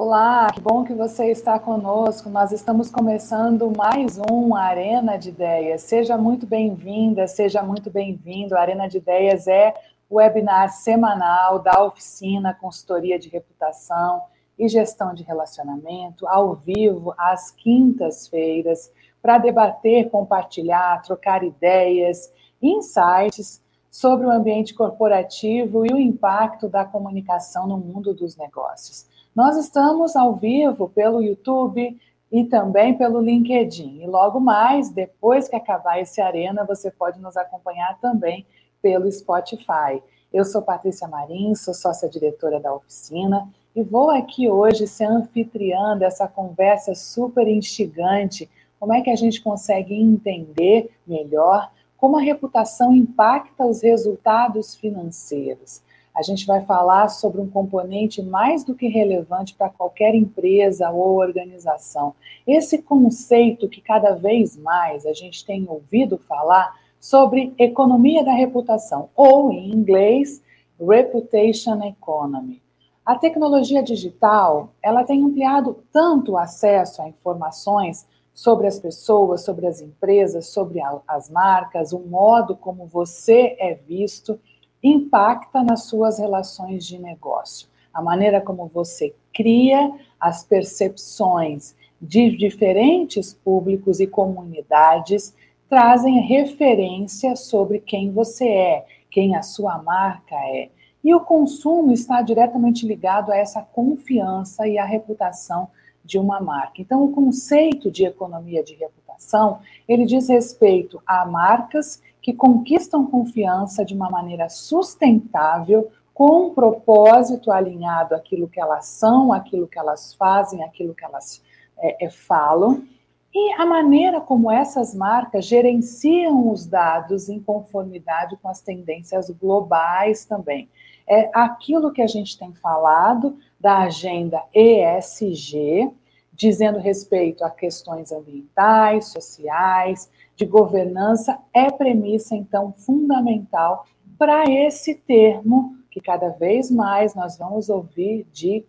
Olá, que bom que você está conosco. Nós estamos começando mais um Arena de Ideias. Seja muito bem-vinda, seja muito bem-vindo. A Arena de Ideias é o webinar semanal da oficina Consultoria de Reputação e Gestão de Relacionamento, ao vivo, às quintas-feiras, para debater, compartilhar, trocar ideias, insights sobre o ambiente corporativo e o impacto da comunicação no mundo dos negócios. Nós estamos ao vivo pelo YouTube e também pelo LinkedIn. E logo mais, depois que acabar esse Arena, você pode nos acompanhar também pelo Spotify. Eu sou Patrícia Marins, sou sócia-diretora da oficina e vou aqui hoje ser anfitriã dessa conversa super instigante. Como é que a gente consegue entender melhor como a reputação impacta os resultados financeiros? A gente vai falar sobre um componente mais do que relevante para qualquer empresa ou organização. Esse conceito que cada vez mais a gente tem ouvido falar sobre economia da reputação, ou em inglês, reputation economy. A tecnologia digital, ela tem ampliado tanto o acesso a informações sobre as pessoas, sobre as empresas, sobre as marcas, o modo como você é visto impacta nas suas relações de negócio. A maneira como você cria as percepções de diferentes públicos e comunidades trazem referência sobre quem você é, quem a sua marca é. E o consumo está diretamente ligado a essa confiança e a reputação de uma marca. Então, o conceito de economia de reputação, ele diz respeito a marcas que conquistam confiança de uma maneira sustentável, com um propósito alinhado àquilo que elas são, àquilo que elas fazem, àquilo que elas é, é, falam, e a maneira como essas marcas gerenciam os dados em conformidade com as tendências globais também. É aquilo que a gente tem falado da agenda ESG, dizendo respeito a questões ambientais, sociais, de governança é premissa, então, fundamental para esse termo que cada vez mais nós vamos ouvir de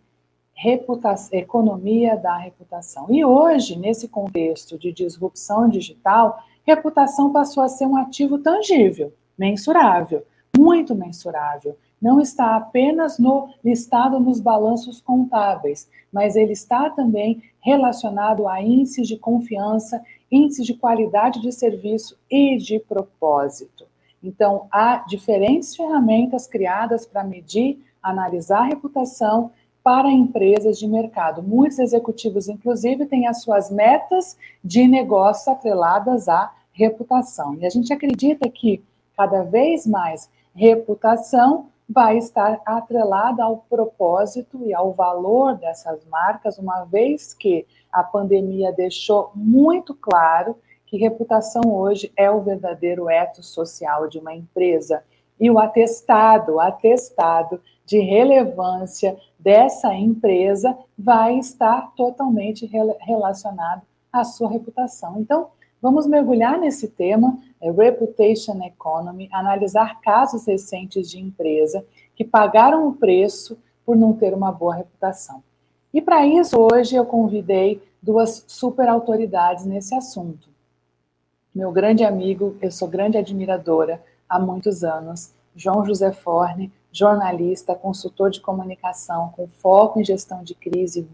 reputação, economia da reputação. E hoje, nesse contexto de disrupção digital, reputação passou a ser um ativo tangível, mensurável, muito mensurável. Não está apenas no listado nos balanços contábeis, mas ele está também relacionado a índices de confiança índices de qualidade de serviço e de propósito. Então, há diferentes ferramentas criadas para medir, analisar a reputação para empresas de mercado. Muitos executivos, inclusive, têm as suas metas de negócio atreladas à reputação. E a gente acredita que cada vez mais reputação vai estar atrelada ao propósito e ao valor dessas marcas, uma vez que a pandemia deixou muito claro que reputação hoje é o verdadeiro eto social de uma empresa. E o atestado, o atestado de relevância dessa empresa vai estar totalmente relacionado à sua reputação. Então, vamos mergulhar nesse tema, é Reputation Economy, analisar casos recentes de empresa que pagaram o preço por não ter uma boa reputação. E para isso, hoje eu convidei duas super autoridades nesse assunto. Meu grande amigo, eu sou grande admiradora há muitos anos, João José Forne, jornalista, consultor de comunicação com foco em gestão de crise,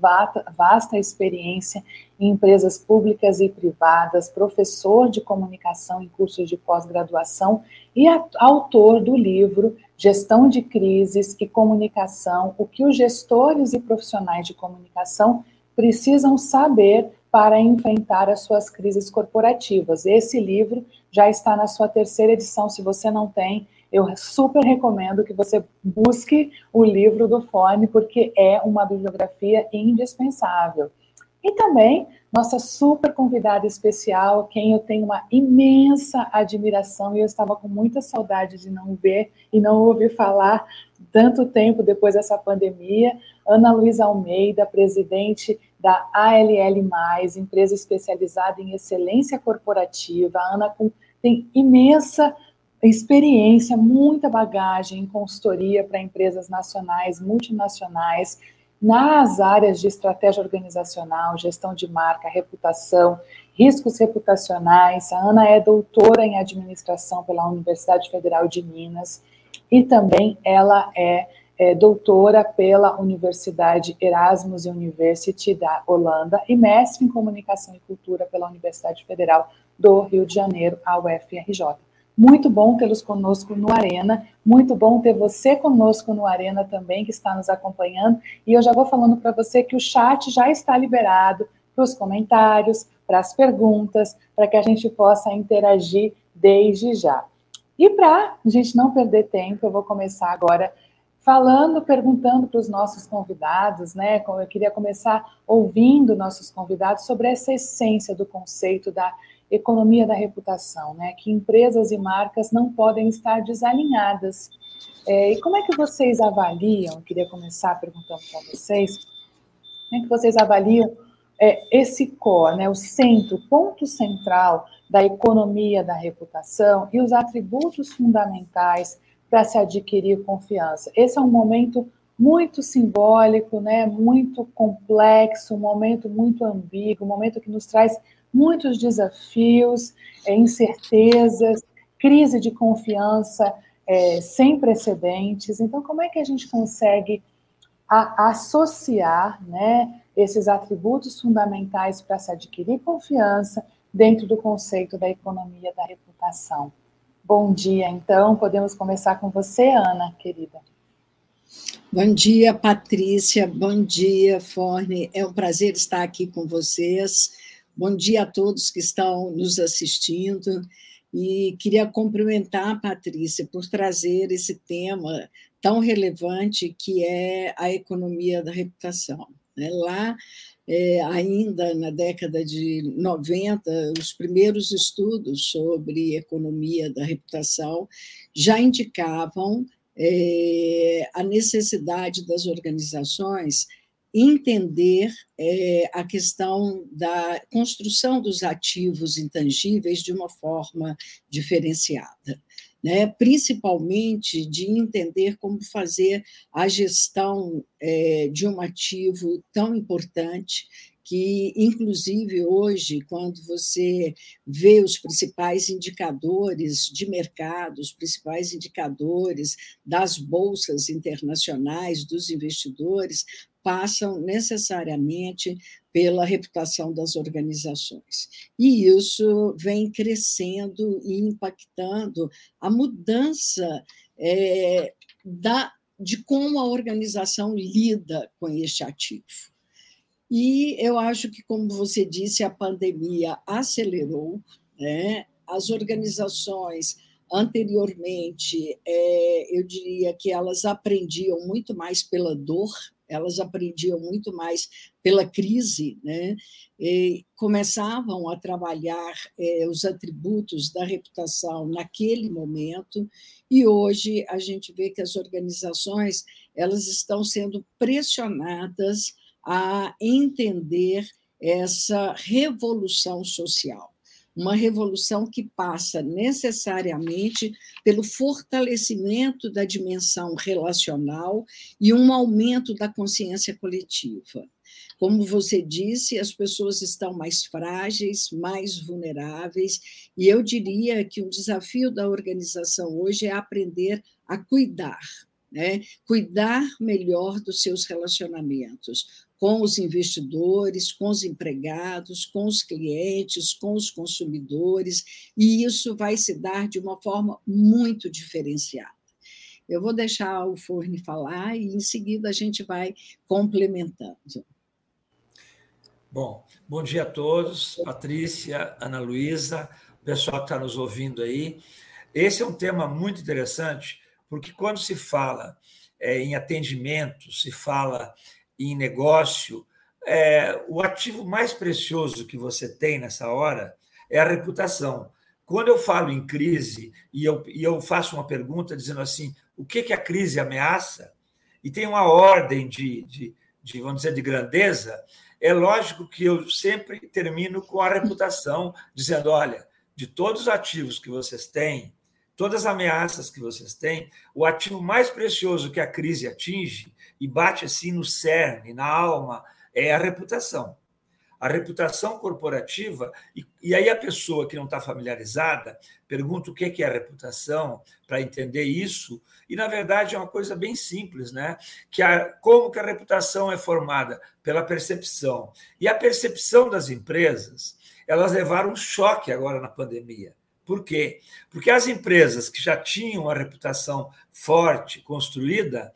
vasta experiência em empresas públicas e privadas, professor de comunicação em cursos de pós-graduação e autor do livro Gestão de Crises e Comunicação: O que os gestores e profissionais de comunicação precisam saber para enfrentar as suas crises corporativas. Esse livro já está na sua terceira edição, se você não tem, eu super recomendo que você busque o livro do Fone, porque é uma bibliografia indispensável. E também nossa super convidada especial, quem eu tenho uma imensa admiração e eu estava com muita saudade de não ver e não ouvir falar tanto tempo depois dessa pandemia, Ana Luísa Almeida, presidente da ALL+, empresa especializada em excelência corporativa. A Ana tem imensa experiência, muita bagagem em consultoria para empresas nacionais, multinacionais, nas áreas de estratégia organizacional, gestão de marca, reputação, riscos reputacionais. A Ana é doutora em administração pela Universidade Federal de Minas e também ela é, é doutora pela Universidade Erasmus University da Holanda e mestre em comunicação e cultura pela Universidade Federal do Rio de Janeiro, a UFRJ. Muito bom tê-los conosco no Arena, muito bom ter você conosco no Arena também, que está nos acompanhando. E eu já vou falando para você que o chat já está liberado para os comentários, para as perguntas, para que a gente possa interagir desde já. E para a gente não perder tempo, eu vou começar agora falando, perguntando para os nossos convidados, né? Eu queria começar ouvindo nossos convidados sobre essa essência do conceito da economia da reputação, né? Que empresas e marcas não podem estar desalinhadas. É, e como é que vocês avaliam? Queria começar perguntando para vocês. Como é que vocês avaliam é, esse core, né? O centro, ponto central da economia da reputação e os atributos fundamentais para se adquirir confiança. Esse é um momento muito simbólico, né, muito complexo, um momento muito ambíguo, um momento que nos traz muitos desafios, é, incertezas, crise de confiança é, sem precedentes. Então, como é que a gente consegue a, associar né, esses atributos fundamentais para se adquirir confiança dentro do conceito da economia da reputação? Bom dia, então, podemos começar com você, Ana, querida. Bom dia, Patrícia. Bom dia, Forne. É um prazer estar aqui com vocês. Bom dia a todos que estão nos assistindo. E queria cumprimentar a Patrícia por trazer esse tema tão relevante que é a economia da reputação. Né? Lá, é, ainda na década de 90, os primeiros estudos sobre economia da reputação já indicavam é, a necessidade das organizações entender é, a questão da construção dos ativos intangíveis de uma forma diferenciada. Né, principalmente de entender como fazer a gestão é, de um ativo tão importante que, inclusive, hoje, quando você vê os principais indicadores de mercado, os principais indicadores das bolsas internacionais, dos investidores, passam necessariamente pela reputação das organizações. E isso vem crescendo e impactando a mudança é, da, de como a organização lida com este ativo. E eu acho que, como você disse, a pandemia acelerou, né? as organizações anteriormente, é, eu diria que elas aprendiam muito mais pela dor elas aprendiam muito mais pela crise, né? E começavam a trabalhar é, os atributos da reputação naquele momento, e hoje a gente vê que as organizações elas estão sendo pressionadas a entender essa revolução social uma revolução que passa necessariamente pelo fortalecimento da dimensão relacional e um aumento da consciência coletiva. Como você disse, as pessoas estão mais frágeis, mais vulneráveis, e eu diria que o desafio da organização hoje é aprender a cuidar, né? cuidar melhor dos seus relacionamentos, com os investidores, com os empregados, com os clientes, com os consumidores, e isso vai se dar de uma forma muito diferenciada. Eu vou deixar o Forne falar e, em seguida, a gente vai complementando. Bom, bom dia a todos, Patrícia, Ana Luísa, pessoal que está nos ouvindo aí. Esse é um tema muito interessante, porque quando se fala é, em atendimento, se fala em negócio, é, o ativo mais precioso que você tem nessa hora é a reputação. Quando eu falo em crise e eu, e eu faço uma pergunta dizendo assim, o que, que a crise ameaça? E tem uma ordem de, de, de, vamos dizer, de grandeza, é lógico que eu sempre termino com a reputação, dizendo, olha, de todos os ativos que vocês têm, todas as ameaças que vocês têm, o ativo mais precioso que a crise atinge e bate assim no cerne, na alma, é a reputação. A reputação corporativa, e, e aí a pessoa que não está familiarizada pergunta o que é a reputação para entender isso, e na verdade é uma coisa bem simples, né? Que a, como que a reputação é formada pela percepção. E a percepção das empresas, elas levaram um choque agora na pandemia. Por quê? Porque as empresas que já tinham uma reputação forte, construída,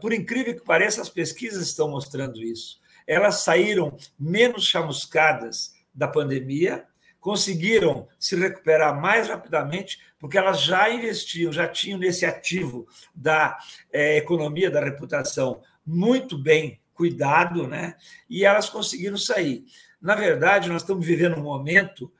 por incrível que pareça, as pesquisas estão mostrando isso. Elas saíram menos chamuscadas da pandemia, conseguiram se recuperar mais rapidamente, porque elas já investiam, já tinham nesse ativo da é, economia, da reputação, muito bem cuidado, né? e elas conseguiram sair. Na verdade, nós estamos vivendo um momento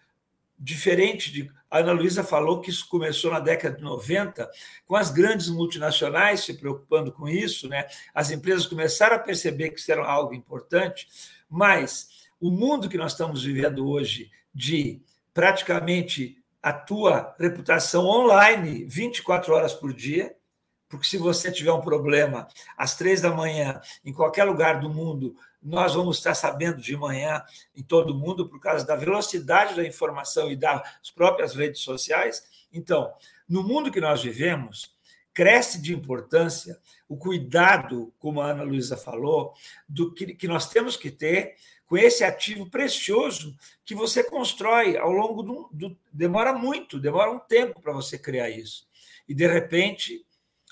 diferente de. A Ana Luísa falou que isso começou na década de 90, com as grandes multinacionais se preocupando com isso, né? as empresas começaram a perceber que isso era algo importante, mas o mundo que nós estamos vivendo hoje, de praticamente a tua reputação online 24 horas por dia, porque se você tiver um problema às três da manhã, em qualquer lugar do mundo, nós vamos estar sabendo de manhã em todo mundo por causa da velocidade da informação e das próprias redes sociais. Então, no mundo que nós vivemos, cresce de importância o cuidado, como a Ana Luísa falou, do que, que nós temos que ter com esse ativo precioso que você constrói ao longo do, do demora muito, demora um tempo para você criar isso. E de repente,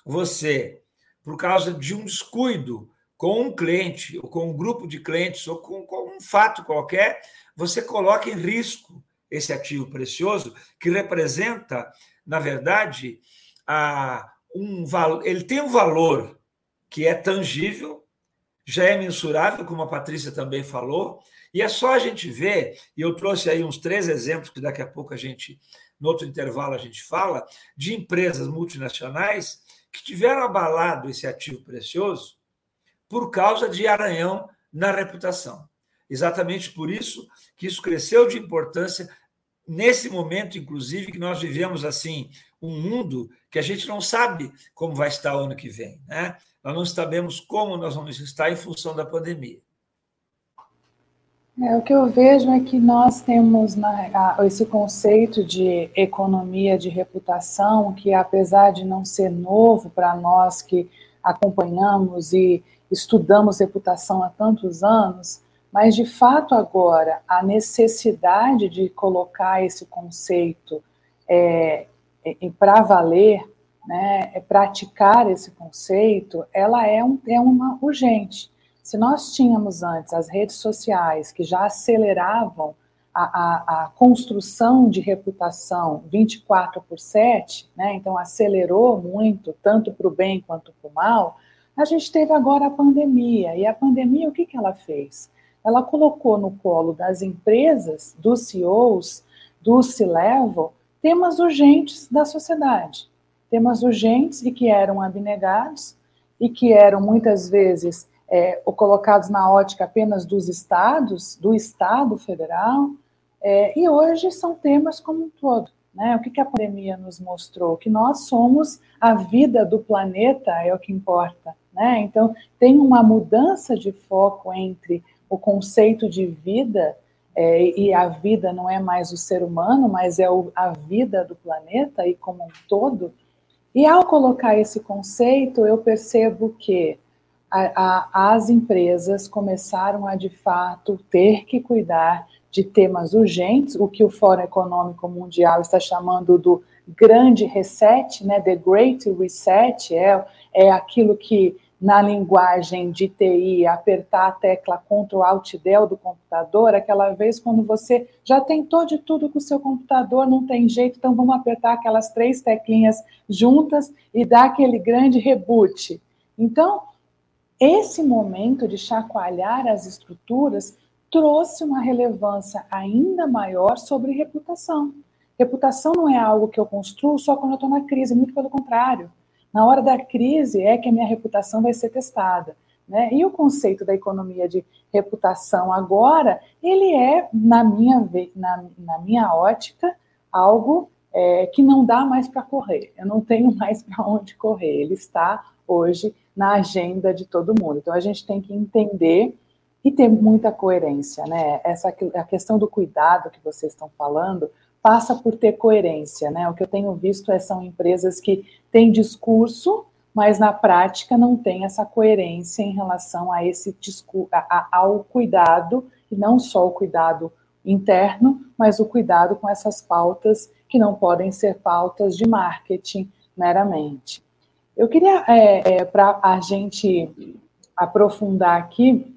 você, por causa de um descuido, com um cliente, ou com um grupo de clientes, ou com, com um fato qualquer, você coloca em risco esse ativo precioso, que representa, na verdade, a, um, ele tem um valor que é tangível, já é mensurável, como a Patrícia também falou, e é só a gente ver, e eu trouxe aí uns três exemplos que daqui a pouco a gente, no outro intervalo, a gente fala, de empresas multinacionais que tiveram abalado esse ativo precioso por causa de Aranhão na reputação. Exatamente por isso que isso cresceu de importância nesse momento, inclusive, que nós vivemos assim um mundo que a gente não sabe como vai estar o ano que vem, né? Nós não sabemos como nós vamos estar em função da pandemia. É, o que eu vejo é que nós temos na, a, esse conceito de economia de reputação, que apesar de não ser novo para nós que acompanhamos e estudamos reputação há tantos anos, mas de fato agora a necessidade de colocar esse conceito é, é, para valer, né, é praticar esse conceito, ela é, um, é uma urgente. Se nós tínhamos antes as redes sociais que já aceleravam a, a, a construção de reputação 24 por 7, né, então acelerou muito, tanto para o bem quanto para o mal, a gente teve agora a pandemia, e a pandemia o que, que ela fez? Ela colocou no colo das empresas, dos CEOs, do C-Level, temas urgentes da sociedade. Temas urgentes e que eram abnegados e que eram muitas vezes é, colocados na ótica apenas dos estados, do Estado federal, é, e hoje são temas como um todo. Né? O que, que a pandemia nos mostrou? Que nós somos a vida do planeta, é o que importa. Né? Então, tem uma mudança de foco entre o conceito de vida, é, e a vida não é mais o ser humano, mas é o, a vida do planeta e como um todo. E ao colocar esse conceito, eu percebo que a, a, as empresas começaram a, de fato, ter que cuidar de temas urgentes, o que o Fórum Econômico Mundial está chamando do grande reset, né, the great reset, é, é aquilo que na linguagem de TI, apertar a tecla Ctrl Alt Del do computador, aquela vez quando você já tentou de tudo com o seu computador, não tem jeito, então vamos apertar aquelas três teclinhas juntas e dar aquele grande reboot. Então, esse momento de chacoalhar as estruturas trouxe uma relevância ainda maior sobre reputação. Reputação não é algo que eu construo só quando eu estou na crise, muito pelo contrário. Na hora da crise é que a minha reputação vai ser testada. Né? E o conceito da economia de reputação agora, ele é, na minha, na, na minha ótica, algo é, que não dá mais para correr. Eu não tenho mais para onde correr. Ele está hoje na agenda de todo mundo. Então a gente tem que entender e ter muita coerência, né? Essa a questão do cuidado que vocês estão falando passa por ter coerência, né? O que eu tenho visto é são empresas que têm discurso, mas na prática não tem essa coerência em relação a esse discurso, ao cuidado e não só o cuidado interno, mas o cuidado com essas pautas que não podem ser pautas de marketing meramente. Eu queria, é, é, para a gente aprofundar aqui,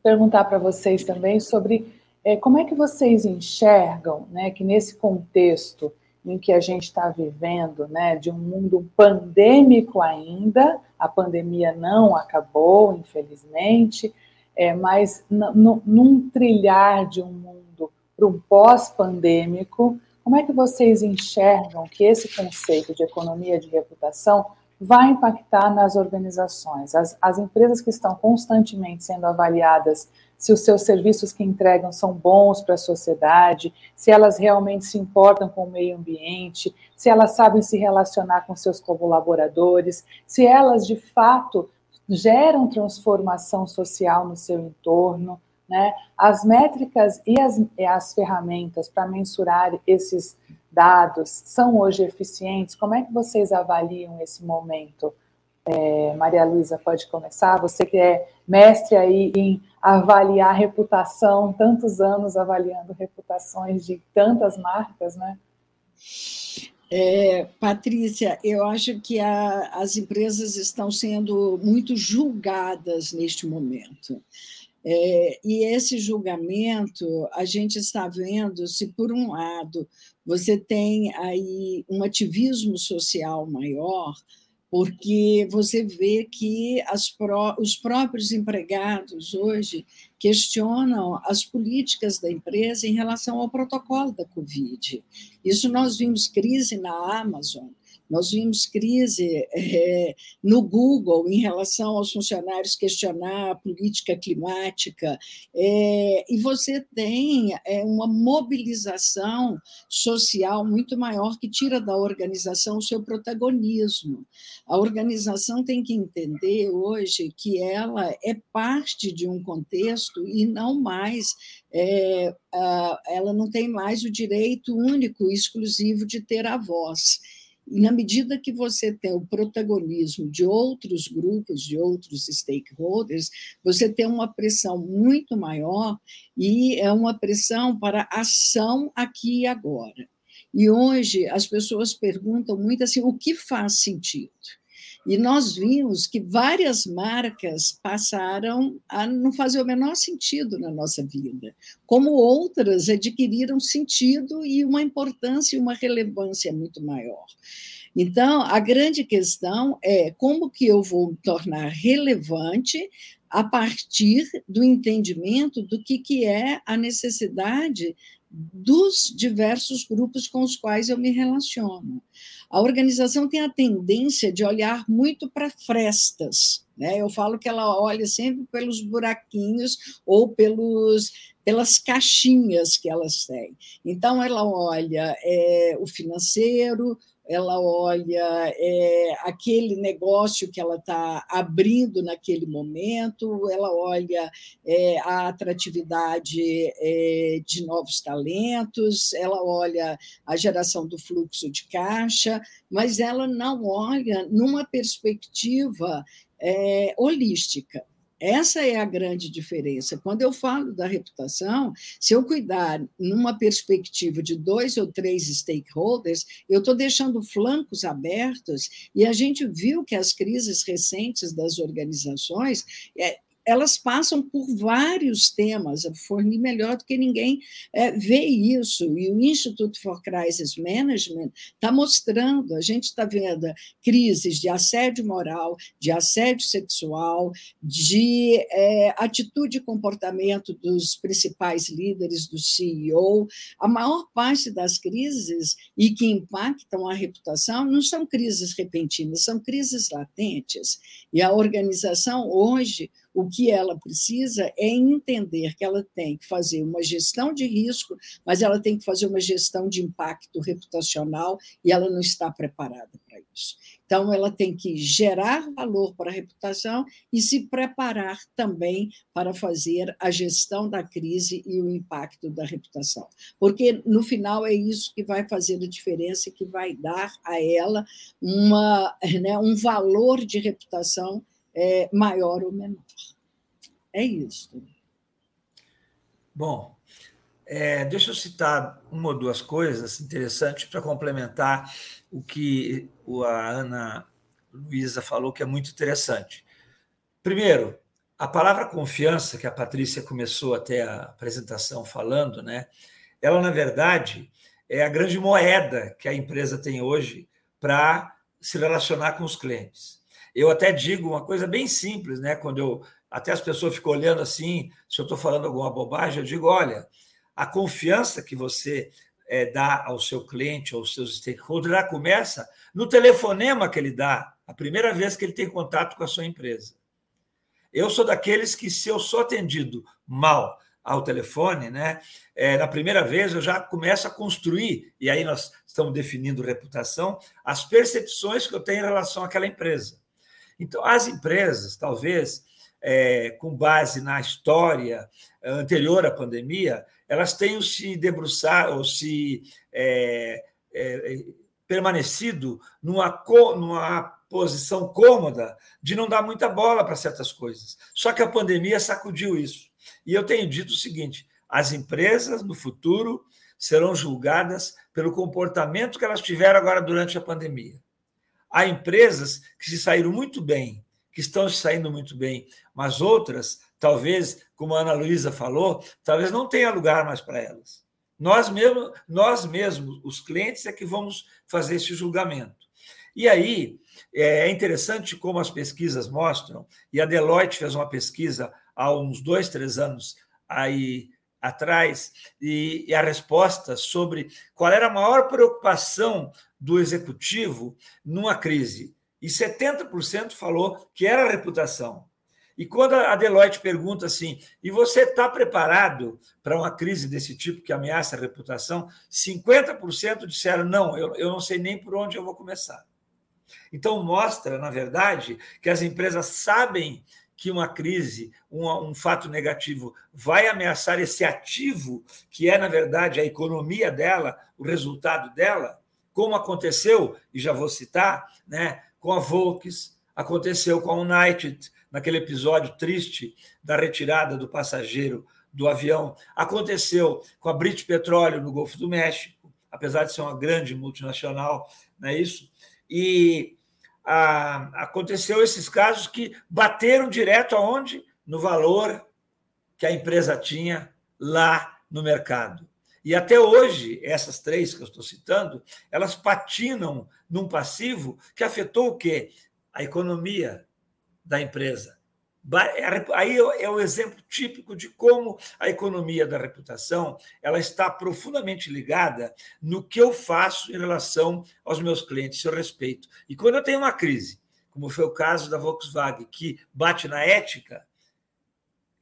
perguntar para vocês também sobre é, como é que vocês enxergam né, que nesse contexto em que a gente está vivendo, né, de um mundo pandêmico ainda, a pandemia não acabou, infelizmente, é, mas num trilhar de um mundo para um pós-pandêmico, como é que vocês enxergam que esse conceito de economia de reputação vai impactar nas organizações? As, as empresas que estão constantemente sendo avaliadas se os seus serviços que entregam são bons para a sociedade, se elas realmente se importam com o meio ambiente, se elas sabem se relacionar com seus colaboradores, se elas de fato geram transformação social no seu entorno, né? As métricas e as, e as ferramentas para mensurar esses dados são hoje eficientes? Como é que vocês avaliam esse momento? É, Maria Luísa, pode começar. Você que é mestre aí em avaliar reputação, tantos anos avaliando reputações de tantas marcas, né? É, Patrícia, eu acho que a, as empresas estão sendo muito julgadas neste momento. É, e esse julgamento, a gente está vendo se, por um lado, você tem aí um ativismo social maior, porque você vê que pró os próprios empregados hoje questionam as políticas da empresa em relação ao protocolo da Covid. Isso nós vimos crise na Amazon, nós vimos crise é, no Google em relação aos funcionários questionar a política climática, é, e você tem é, uma mobilização social muito maior que tira da organização o seu protagonismo. A organização tem que entender hoje que ela é parte de um contexto e não mais é, ela não tem mais o direito único, exclusivo de ter a voz. E na medida que você tem o protagonismo de outros grupos, de outros stakeholders, você tem uma pressão muito maior e é uma pressão para ação aqui e agora. E hoje as pessoas perguntam muito assim: o que faz sentido? E nós vimos que várias marcas passaram a não fazer o menor sentido na nossa vida, como outras adquiriram sentido e uma importância e uma relevância muito maior. Então, a grande questão é como que eu vou me tornar relevante a partir do entendimento do que, que é a necessidade dos diversos grupos com os quais eu me relaciono. A organização tem a tendência de olhar muito para frestas. Né? Eu falo que ela olha sempre pelos buraquinhos ou pelos, pelas caixinhas que elas têm. Então, ela olha é, o financeiro, ela olha é, aquele negócio que ela está abrindo naquele momento, ela olha é, a atratividade é, de novos talentos, ela olha a geração do fluxo de caixa, mas ela não olha numa perspectiva é, holística. Essa é a grande diferença. Quando eu falo da reputação, se eu cuidar numa perspectiva de dois ou três stakeholders, eu estou deixando flancos abertos, e a gente viu que as crises recentes das organizações é, elas passam por vários temas. A Forni, melhor do que ninguém, é, vê isso. E o Institute for Crisis Management está mostrando, a gente está vendo crises de assédio moral, de assédio sexual, de é, atitude e comportamento dos principais líderes, do CEO. A maior parte das crises e que impactam a reputação não são crises repentinas, são crises latentes. E a organização hoje O que ela precisa é entender que ela tem que fazer uma gestão de risco, mas ela tem que fazer uma gestão de impacto reputacional e ela não está preparada para isso. Então, ela tem que gerar valor para a reputação e se preparar também para fazer a gestão da crise e o impacto da reputação. Porque, no final, é isso que vai fazer a diferença e que vai dar a ela uma, né, um valor de reputação é, maior ou menor. É isso. Bom, é, deixa eu citar uma ou duas coisas interessantes para complementar o que a Ana Luísa falou, que é muito interessante. Primeiro, a palavra confiança, que a Patrícia começou até a apresentação falando, né? ela, na verdade, é a grande moeda que a empresa tem hoje para se relacionar com os clientes. Eu até digo uma coisa bem simples, né? Quando eu até as pessoas ficam olhando assim, se eu estou falando alguma bobagem, eu digo: olha, a confiança que você é, dá ao seu cliente, aos seus stakeholders, já começa no telefonema que ele dá, a primeira vez que ele tem contato com a sua empresa. Eu sou daqueles que, se eu sou atendido mal ao telefone, né, é, na primeira vez eu já começo a construir, e aí nós estamos definindo reputação, as percepções que eu tenho em relação àquela empresa. Então, as empresas, talvez, é, com base na história anterior à pandemia, elas tenham se debruçado ou se é, é, permanecido numa, numa posição cômoda de não dar muita bola para certas coisas. Só que a pandemia sacudiu isso. E eu tenho dito o seguinte: as empresas no futuro serão julgadas pelo comportamento que elas tiveram agora durante a pandemia. Há empresas que se saíram muito bem, que estão se saindo muito bem, mas outras, talvez, como a Ana Luísa falou, talvez não tenha lugar mais para elas. Nós mesmos, nós mesmos, os clientes, é que vamos fazer esse julgamento. E aí é interessante como as pesquisas mostram, e a Deloitte fez uma pesquisa há uns dois, três anos aí atrás, e, e a resposta sobre qual era a maior preocupação do executivo numa crise. E 70% falou que era reputação. E quando a Deloitte pergunta assim, e você está preparado para uma crise desse tipo que ameaça a reputação? 50% disseram, não, eu, eu não sei nem por onde eu vou começar. Então, mostra, na verdade, que as empresas sabem que uma crise, um, um, fato negativo, vai ameaçar esse ativo, que é, na verdade, a economia dela, o resultado dela, como aconteceu, e já vou citar, né, com a Volks, aconteceu com a United, naquele episódio triste da retirada do passageiro do avião, aconteceu com a British Petróleo no Golfo do México, apesar de ser uma grande multinacional, não é isso? E a, aconteceu esses casos que bateram direto aonde? No valor que a empresa tinha lá no mercado. E até hoje, essas três que eu estou citando, elas patinam num passivo que afetou o quê? A economia da empresa. Aí é o exemplo típico de como a economia da reputação ela está profundamente ligada no que eu faço em relação aos meus clientes, seu respeito. E quando eu tenho uma crise, como foi o caso da Volkswagen, que bate na ética,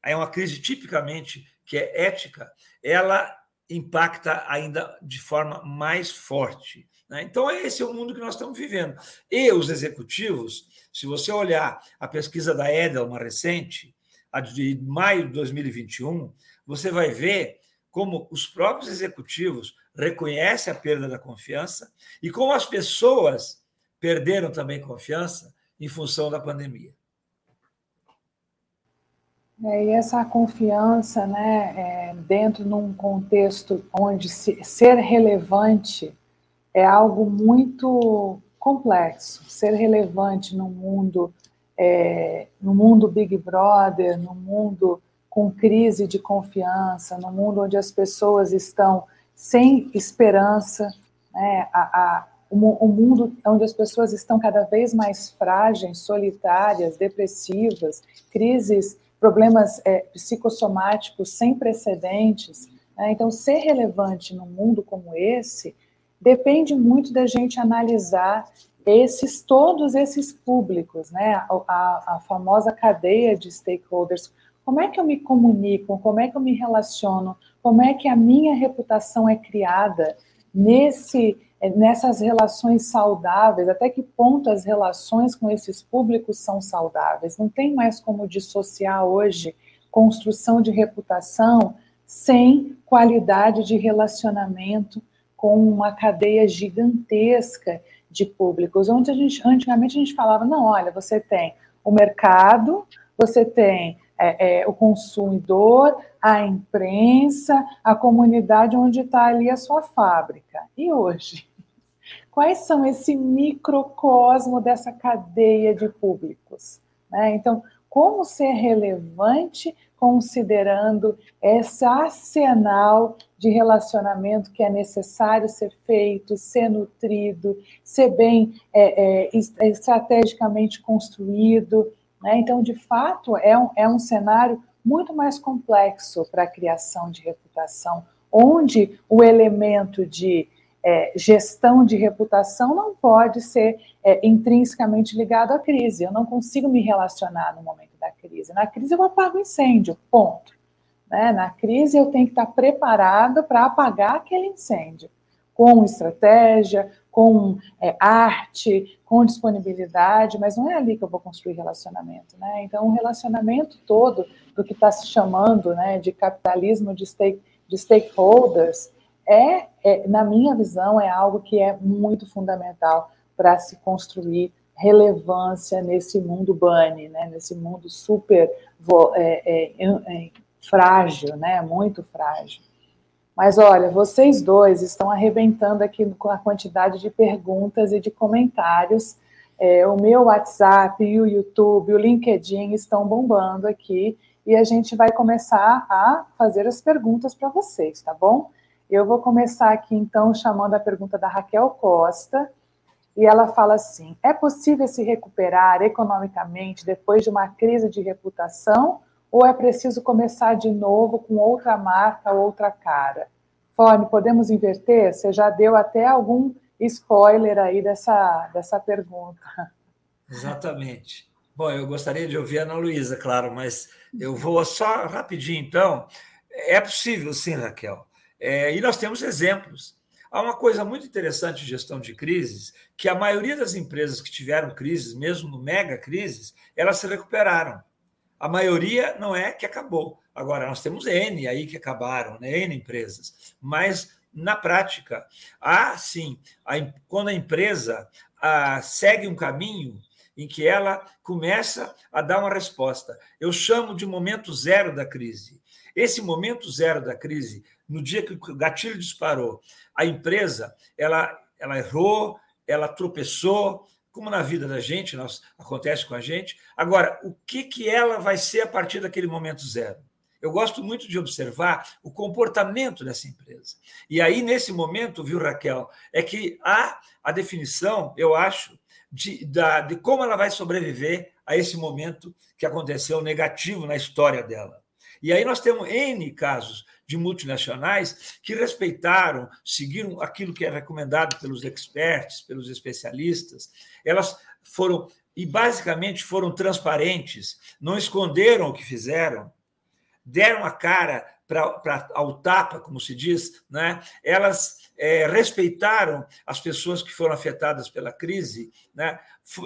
é uma crise tipicamente que é ética, ela impacta ainda de forma mais forte. Né? Então, esse é o mundo que nós estamos vivendo. E os executivos, se você olhar a pesquisa da Edelman recente, a de maio de 2021, você vai ver como os próprios executivos reconhecem a perda da confiança e como as pessoas perderam também confiança em função da pandemia. É, e essa confiança, né, é, dentro de um contexto onde se, ser relevante é algo muito complexo. Ser relevante no mundo, é, no mundo Big Brother, no mundo com crise de confiança, no mundo onde as pessoas estão sem esperança, né, a, a, o, mundo onde as pessoas estão cada vez mais frágeis, solitárias, depressivas, crises problemas é, psicossomáticos sem precedentes. Né? Então, ser relevante num mundo como esse depende muito da gente analisar esses todos esses públicos, né, a, a, famosa cadeia de stakeholders, como é que eu me comunico, como é que eu me relaciono, como é que a minha reputação é criada nesse nessas relações saudáveis, até que ponto as relações com esses públicos são saudáveis. Não tem mais como dissociar hoje construção de reputação sem qualidade de relacionamento com uma cadeia gigantesca de públicos, onde a gente, antigamente a gente falava, não, olha, você tem o mercado, você tem é, é, o consumidor, a imprensa, a comunidade onde está ali a sua fábrica. E hoje? Quais são esse microcosmo dessa cadeia de públicos? Né? Então, como ser relevante considerando esse arsenal de relacionamento que é necessário ser feito, ser nutrido, ser bem é, é, estrategicamente construído. Né? Então, de fato, é um, é um cenário muito mais complexo para a criação de reputação, onde o elemento de é, gestão de reputação não pode ser é, intrinsecamente ligado à crise. Eu não consigo me relacionar no momento da crise. Na crise eu apago incêndio, ponto. Né? Na crise eu tenho que estar preparado para apagar aquele incêndio, com estratégia, com é, arte, com disponibilidade, mas não é ali que eu vou construir relacionamento. Né? Então, o relacionamento todo do que está se chamando né, de capitalismo de, stake, de stakeholders é, é, na minha visão, é algo que é muito fundamental para se construir relevância nesse mundo bunny, né, nesse mundo super é, é, é, frágil, né, muito frágil. Mas olha, vocês dois estão arrebentando aqui com a quantidade de perguntas e de comentários. É, o meu WhatsApp, o YouTube, o LinkedIn estão bombando aqui e a gente vai começar a fazer as perguntas para vocês, tá bom? Eu vou começar aqui, então, chamando a pergunta da Raquel Costa, e ela fala assim: é possível se recuperar economicamente depois de uma crise de reputação, ou é preciso começar de novo com outra marca, outra cara? Fone, podemos inverter? Você já deu até algum spoiler aí dessa, dessa pergunta. Exatamente. Bom, eu gostaria de ouvir a Ana Luísa, claro, mas eu vou só rapidinho, então. É possível, sim, Raquel. É, e nós temos exemplos. Há uma coisa muito interessante de gestão de crises, que a maioria das empresas que tiveram crises, mesmo mega crises, elas se recuperaram. A maioria não é que acabou. Agora, nós temos N aí que acabaram, né? N empresas. Mas, na prática, há sim, a, quando a empresa a, segue um caminho em que ela começa a dar uma resposta. Eu chamo de momento zero da crise. Esse momento zero da crise no dia que o gatilho disparou, a empresa ela, ela errou, ela tropeçou, como na vida da gente, nós, acontece com a gente. Agora, o que, que ela vai ser a partir daquele momento zero? Eu gosto muito de observar o comportamento dessa empresa. E aí, nesse momento, viu, Raquel, é que há a definição, eu acho, de, da, de como ela vai sobreviver a esse momento que aconteceu negativo na história dela. E aí nós temos N casos de multinacionais que respeitaram, seguiram aquilo que é recomendado pelos experts, pelos especialistas. Elas foram, e basicamente foram transparentes, não esconderam o que fizeram, deram a cara para ao tapa, como se diz, né? elas é, respeitaram as pessoas que foram afetadas pela crise, né?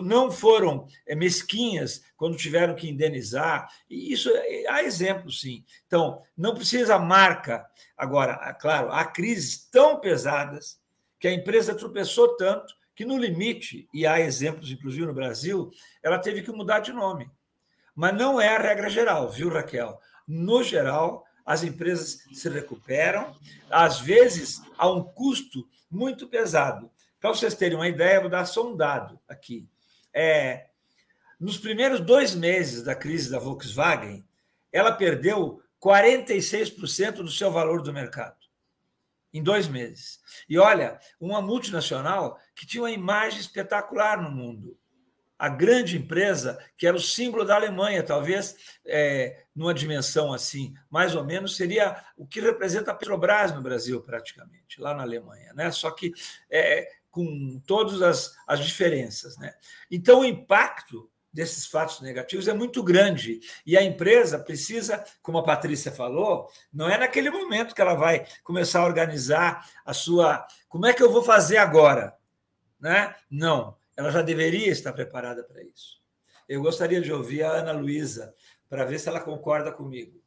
não foram é, mesquinhas quando tiveram que indenizar. E isso é, há exemplos, sim. Então, não precisa marca. Agora, claro, há crises tão pesadas que a empresa tropeçou tanto que, no limite, e há exemplos, inclusive no Brasil, ela teve que mudar de nome. Mas não é a regra geral, viu, Raquel? No geral, as empresas se recuperam, às vezes a um custo muito pesado. Para vocês terem uma ideia, vou dar só um dado aqui. É, nos primeiros dois meses da crise da Volkswagen, ela perdeu 46% do seu valor do mercado. Em dois meses. E olha, uma multinacional que tinha uma imagem espetacular no mundo a grande empresa, que era o símbolo da Alemanha, talvez é, numa dimensão assim, mais ou menos, seria o que representa a Petrobras no Brasil, praticamente, lá na Alemanha. Né? Só que é, com todas as, as diferenças. Né? Então, o impacto desses fatos negativos é muito grande. E a empresa precisa, como a Patrícia falou, não é naquele momento que ela vai começar a organizar a sua. Como é que eu vou fazer agora? Né? Não, ela já deveria estar preparada para isso. Eu gostaria de ouvir a Ana Luísa para ver se ela concorda comigo.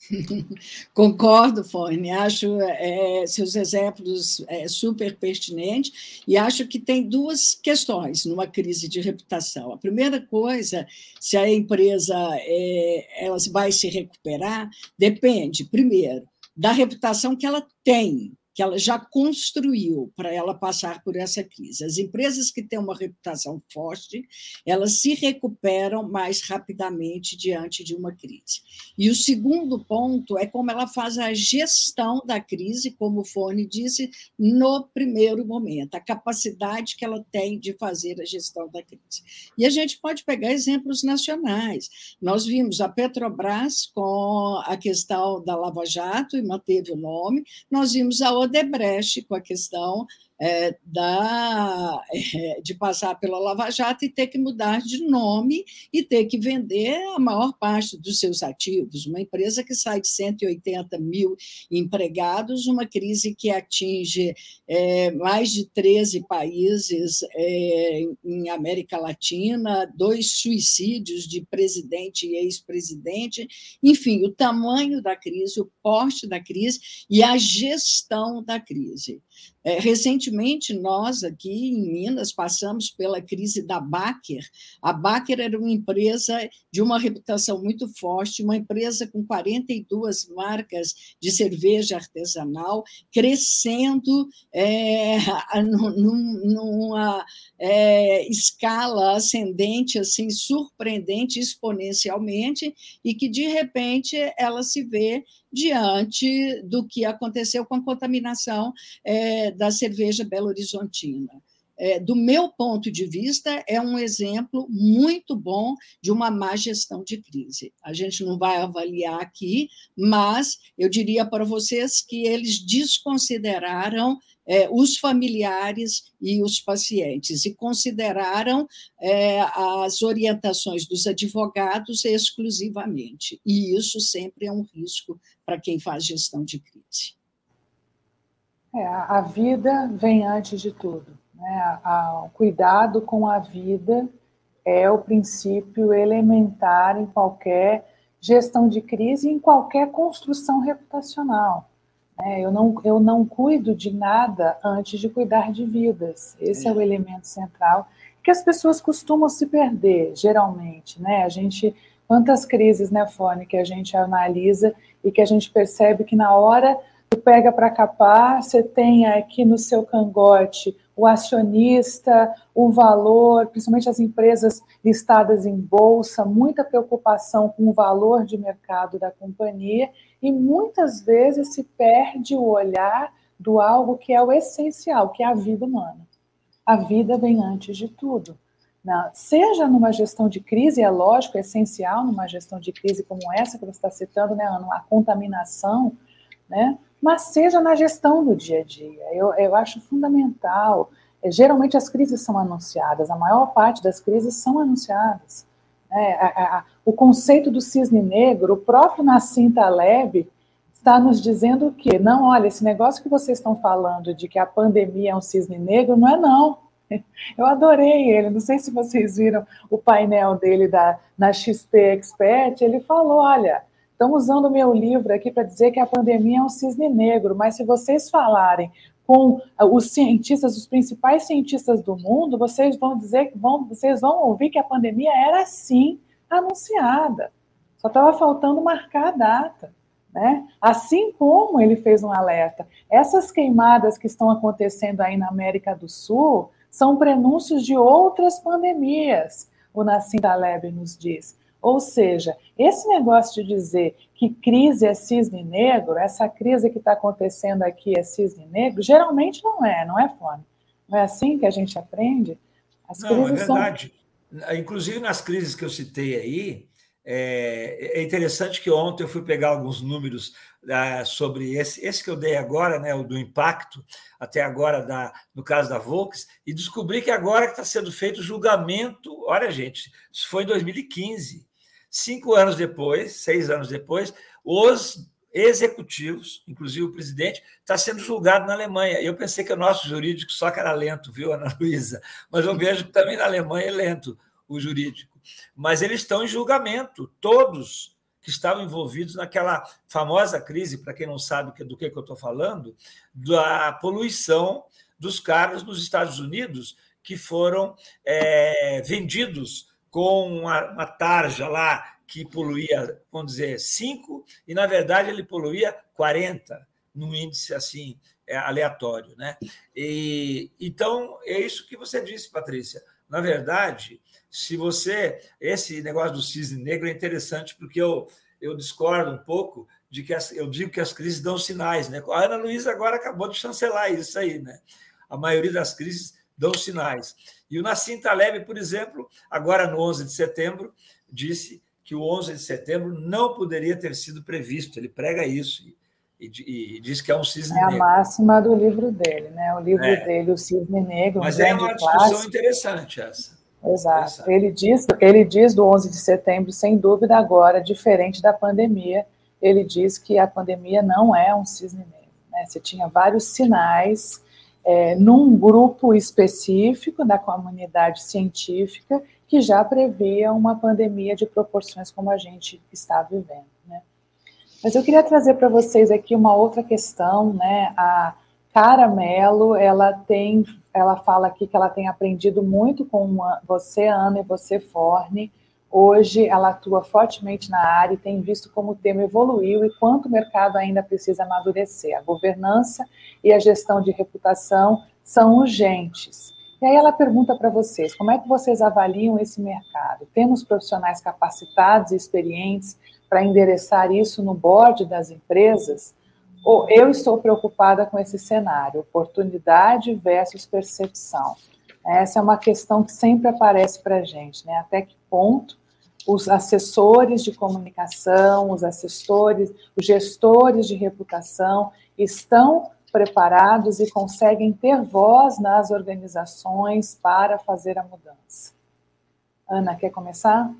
Concordo, Forne, acho é, seus exemplos é, super pertinentes e acho que tem duas questões numa crise de reputação. A primeira coisa, se a empresa é, ela vai se recuperar, depende, primeiro, da reputação que ela tem que ela já construiu para ela passar por essa crise. As empresas que têm uma reputação forte, elas se recuperam mais rapidamente diante de uma crise. E o segundo ponto é como ela faz a gestão da crise, como o Fone disse, no primeiro momento, a capacidade que ela tem de fazer a gestão da crise. E a gente pode pegar exemplos nacionais. Nós vimos a Petrobras com a questão da Lava Jato e manteve o nome, nós vimos a Odebrecht com a questão é, da, é, de passar pela Lava Jato e ter que mudar de nome e ter que vender a maior parte dos seus ativos. Uma empresa que sai de 180 mil empregados, uma crise que atinge é, mais de 13 países é, em América Latina, dois suicídios de presidente e ex-presidente, enfim, o tamanho da crise, o porte da crise e a gestão da crise. É, recentemente, nós aqui em Minas passamos pela crise da Baker. A Baker era uma empresa de uma reputação muito forte, uma empresa com 42 marcas de cerveja artesanal, crescendo é, num, numa é, escala ascendente, assim, surpreendente, exponencialmente, e que, de repente, ela se vê diante do que aconteceu com a contaminação é, da cerveja Belo Horizontina. É, do meu ponto de vista, é um exemplo muito bom de uma má gestão de crise. A gente não vai avaliar aqui, mas eu diria para vocês que eles desconsideraram é, os familiares e os pacientes e consideraram é, as orientações dos advogados exclusivamente. E isso sempre é um risco para quem faz gestão de crise. É, a vida vem antes de tudo. Né? o cuidado com a vida é o princípio elementar em qualquer gestão de crise, em qualquer construção reputacional. Né? Eu, não, eu não cuido de nada antes de cuidar de vidas. Esse é, é o elemento central que as pessoas costumam se perder, geralmente. Né? A gente, quantas crises, né, Fone, que a gente analisa e que a gente percebe que na hora do pega para capar, você tem aqui no seu cangote o acionista, o valor, principalmente as empresas listadas em bolsa, muita preocupação com o valor de mercado da companhia e muitas vezes se perde o olhar do algo que é o essencial, que é a vida humana. A vida vem antes de tudo. Né? Seja numa gestão de crise, é lógico, é essencial numa gestão de crise como essa que você está citando, né, Ana, a contaminação, né? Mas seja na gestão do dia a dia. Eu, eu acho fundamental. É, geralmente as crises são anunciadas, a maior parte das crises são anunciadas. É, a, a, o conceito do cisne negro, o próprio Nassim Taleb está nos dizendo que, não, olha, esse negócio que vocês estão falando de que a pandemia é um cisne negro, não é não. Eu adorei ele, não sei se vocês viram o painel dele da, na XP Expert, ele falou, olha, estão usando meu livro aqui para dizer que a pandemia é um cisne negro, mas se vocês falarem com os cientistas, os principais cientistas do mundo, vocês vão dizer, vão, vocês vão ouvir que a pandemia era sim anunciada. Só estava faltando marcar a data. Né? Assim como ele fez um alerta, essas queimadas que estão acontecendo aí na América do Sul são prenúncios de outras pandemias, o Nassim Taleb nos diz. Ou seja, esse negócio de dizer que crise é cisne negro, essa crise que está acontecendo aqui é cisne negro, geralmente não é, não é fome. Não é assim que a gente aprende? As não, é verdade. São... Inclusive nas crises que eu citei aí, É, é interessante que ontem eu fui pegar alguns números ah, sobre esse, esse que eu dei agora, né, o do impacto, até agora, da, no caso da Volks, e descobri que agora está sendo feito o julgamento. Olha, gente, isso foi em 2015. Cinco anos depois, seis anos depois, os executivos, inclusive o presidente, está sendo julgado na Alemanha. Eu pensei que o nosso jurídico só que era lento, viu, Ana Luísa? Mas eu vejo que também na Alemanha é lento o jurídico mas eles estão em julgamento, todos que estavam envolvidos naquela famosa crise, para quem não sabe do que, eu estou falando, da poluição dos carros nos Estados Unidos que foram é, vendidos com uma, uma tarja lá que poluía, vamos dizer, 5, e na verdade ele poluía 40, num índice assim é, aleatório. Né? E, então, é isso que você disse, Patrícia. Na verdade, se você. Esse negócio do cisne negro é interessante, porque eu, eu discordo um pouco de que as, eu digo que as crises dão sinais. Né? A Ana Luísa agora acabou de chancelar isso aí. Né? A maioria das crises dão sinais. E o Nassim Taleb, por exemplo, agora no 11 de setembro, disse que o 11 de setembro não poderia ter sido previsto. Ele prega isso e, e, e diz que é um cisne negro. É a negro. máxima do livro dele, né? O livro é. dele, o cisne negro. Mas um é uma discussão clássico. interessante essa. Exato. Ele diz, ele diz do 11 de setembro, sem dúvida agora, diferente da pandemia, ele diz que a pandemia não é um cisne negro. Né? Você tinha vários sinais é, num grupo específico da comunidade científica que já previa uma pandemia de proporções como a gente está vivendo. Né? Mas eu queria trazer para vocês aqui uma outra questão, né? A Caramelo, ela tem ela fala aqui que ela tem aprendido muito com você, Ana, e você, Forne. Hoje ela atua fortemente na área e tem visto como o tema evoluiu e quanto o mercado ainda precisa amadurecer. A governança e a gestão de reputação são urgentes. E aí ela pergunta para vocês, como é que vocês avaliam esse mercado? Temos profissionais capacitados e experientes para endereçar isso no board das empresas? ou eu estou preocupada com esse cenário, oportunidade versus percepção. Essa é uma questão que sempre aparece para a gente, né? Até que ponto os assessores de comunicação, os assessores, os gestores de reputação estão preparados e conseguem ter voz nas organizações para fazer a mudança. Ana, quer começar?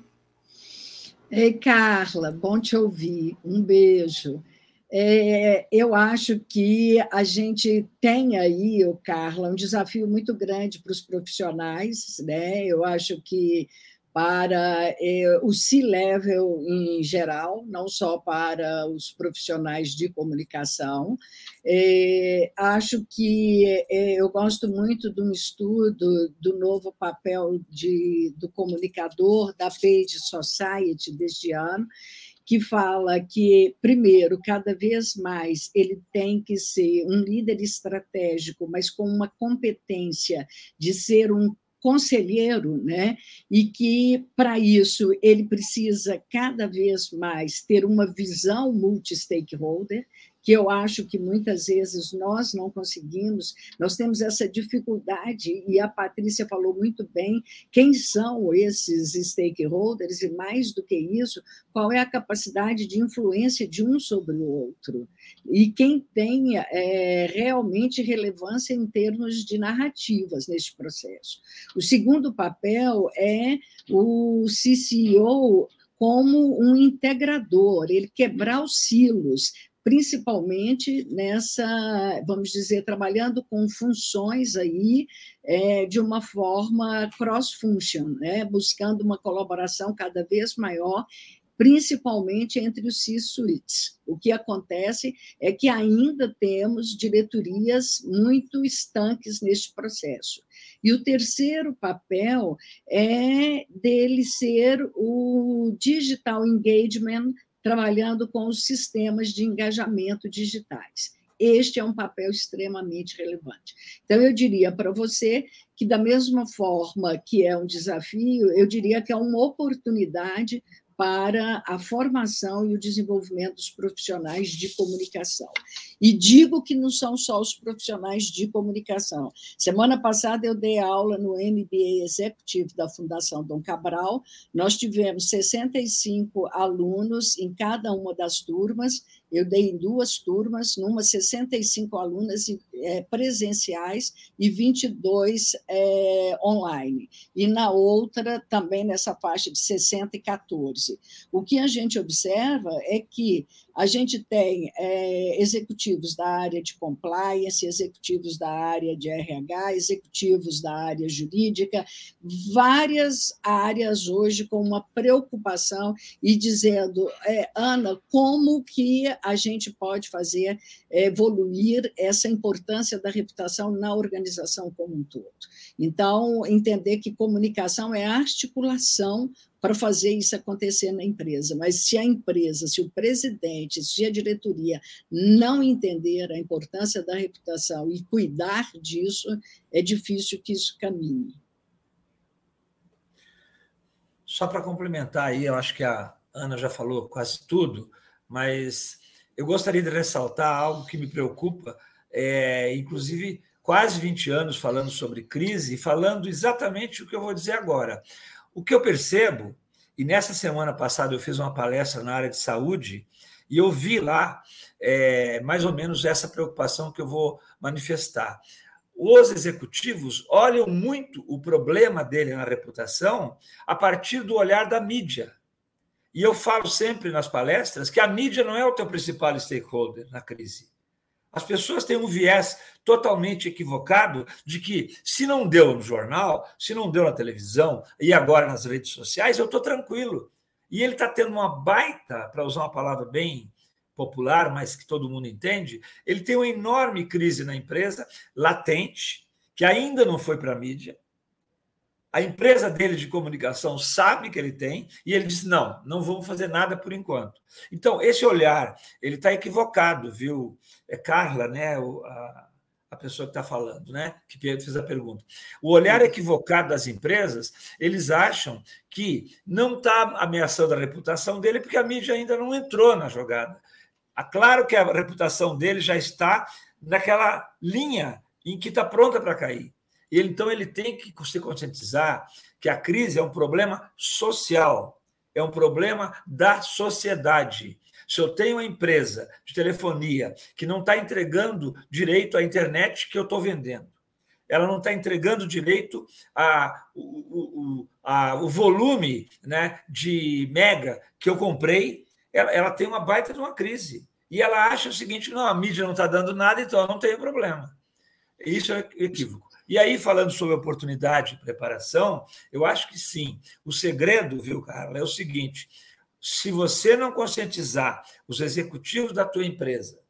Ei, Carla, bom te ouvir. Um beijo. É, eu acho que a gente tem aí, Carla, um desafio muito grande para os profissionais, né? Eu acho que para é, o C-level em geral, não só para os profissionais de comunicação. É, acho que é, eu gosto muito de um estudo do novo papel de, do comunicador da Page Society deste ano, que fala que, primeiro, cada vez mais ele tem que ser um líder estratégico, mas com uma competência de ser um conselheiro, né? E que para isso ele precisa cada vez mais ter uma visão multi-stakeholder, que eu acho que muitas vezes nós não conseguimos, nós temos essa dificuldade, e a Patrícia falou muito bem, quem são esses stakeholders, e mais do que isso, qual é a capacidade de influência de um sobre o outro, e quem tem é, realmente relevância em termos de narrativas neste processo. O segundo papel é o CCO como um integrador, ele quebrar os silos, principalmente nessa, vamos dizer, trabalhando com funções aí é, de uma forma cross-function, né? buscando uma colaboração cada vez maior principalmente entre os C-suites. O que acontece é que ainda temos diretorias muito estanques neste processo. E o terceiro papel é dele ser o digital engagement trabalhando com os sistemas de engajamento digitais. Este é um papel extremamente relevante. Então, eu diria para você que, da mesma forma que é um desafio, eu diria que é uma oportunidade para a formação e o desenvolvimento dos profissionais de comunicação. E digo que não são só os profissionais de comunicação. Semana passada eu dei aula no MBA executivo da Fundação Dom Cabral. Nós tivemos 65 alunos em cada uma das turmas eu dei em duas turmas, numa 65 alunas é, presenciais e 22 é, online, e na outra também nessa faixa de 60 e 14. O que a gente observa é que a gente tem é, executivos da área de compliance, executivos da área de RH, executivos da área jurídica, várias áreas hoje com uma preocupação e dizendo, é, Ana, como que a gente pode fazer evoluir essa importância da reputação na organização como um todo? Então, entender que comunicação é articulação para fazer isso acontecer na empresa. Mas se a empresa, se o presidente, se a diretoria não entender a importância da reputação e cuidar disso, é difícil que isso caminhe. Só para complementar aí, eu acho que a Ana já falou quase tudo, mas eu gostaria de ressaltar algo que me preocupa, é, inclusive quase 20 anos falando sobre crise falando exatamente o que eu vou dizer agora. O que eu percebo, e nessa semana passada eu fiz uma palestra na área de saúde, e eu vi lá é, mais ou menos essa preocupação que eu vou manifestar. Os executivos olham muito o problema dele na reputação a partir do olhar da mídia. E eu falo sempre nas palestras que a mídia não é o teu principal stakeholder na crise. As pessoas têm um viés totalmente equivocado de que, se não deu no jornal, se não deu na televisão e agora nas redes sociais, eu estou tranquilo. E ele está tendo uma baita, para usar uma palavra bem popular, mas que todo mundo entende, ele tem uma enorme crise na empresa, latente, que ainda não foi para a mídia, a empresa dele de comunicação sabe que ele tem e ele diz: não, não vamos fazer nada por enquanto. Então, esse olhar, ele está equivocado, viu? É Carla, né? A, a pessoa que está falando, né? Que fez a pergunta. O olhar equivocado das empresas, eles acham que não está ameaçando a reputação dele porque a mídia ainda não entrou na jogada. Ah, claro que a reputação dele já está naquela linha em que está pronta para cair. Ele, então, ele tem que se conscientizar que a crise é um problema social, é um problema da sociedade. Se eu tenho uma empresa de telefonia que não está entregando direito à internet que eu estou vendendo, ela não está entregando direito a, o, volume né, de mega que eu comprei, ela, ela tem uma baita de uma crise. E ela acha o seguinte: não, a mídia não está dando nada, então não tenho problema. Isso é equívoco. E aí, falando sobre oportunidade e preparação, eu acho que sim. O segredo, viu, Carla, é o seguinte: se você não conscientizar os executivos da tua empresa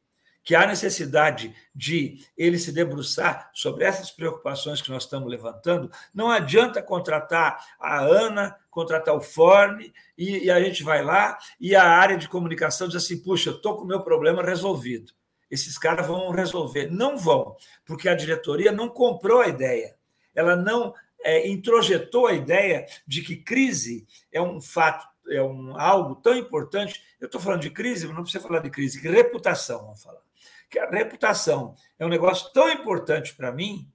que há necessidade de ele se debruçar sobre essas preocupações que nós estamos levantando, não adianta contratar a Ana, contratar o Forne, e, e a gente vai lá e a área de comunicação diz assim: puxa, estou com o meu problema resolvido esses caras vão resolver. Não vão, porque a diretoria não comprou a ideia. Ela não é, introjetou a ideia de que crise é um fato, é um, algo tão importante. Eu estou falando de crise, mas não precisa falar de crise, que reputação, vamos falar. Que a reputação é um negócio tão importante para mim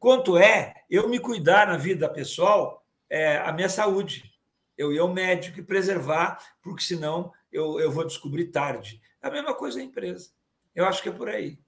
quanto é eu me cuidar na vida pessoal é, a minha saúde. Eu ir ao médico e preservar, porque senão eu, eu vou descobrir tarde. É a mesma coisa a empresa. Eu acho que é por aí.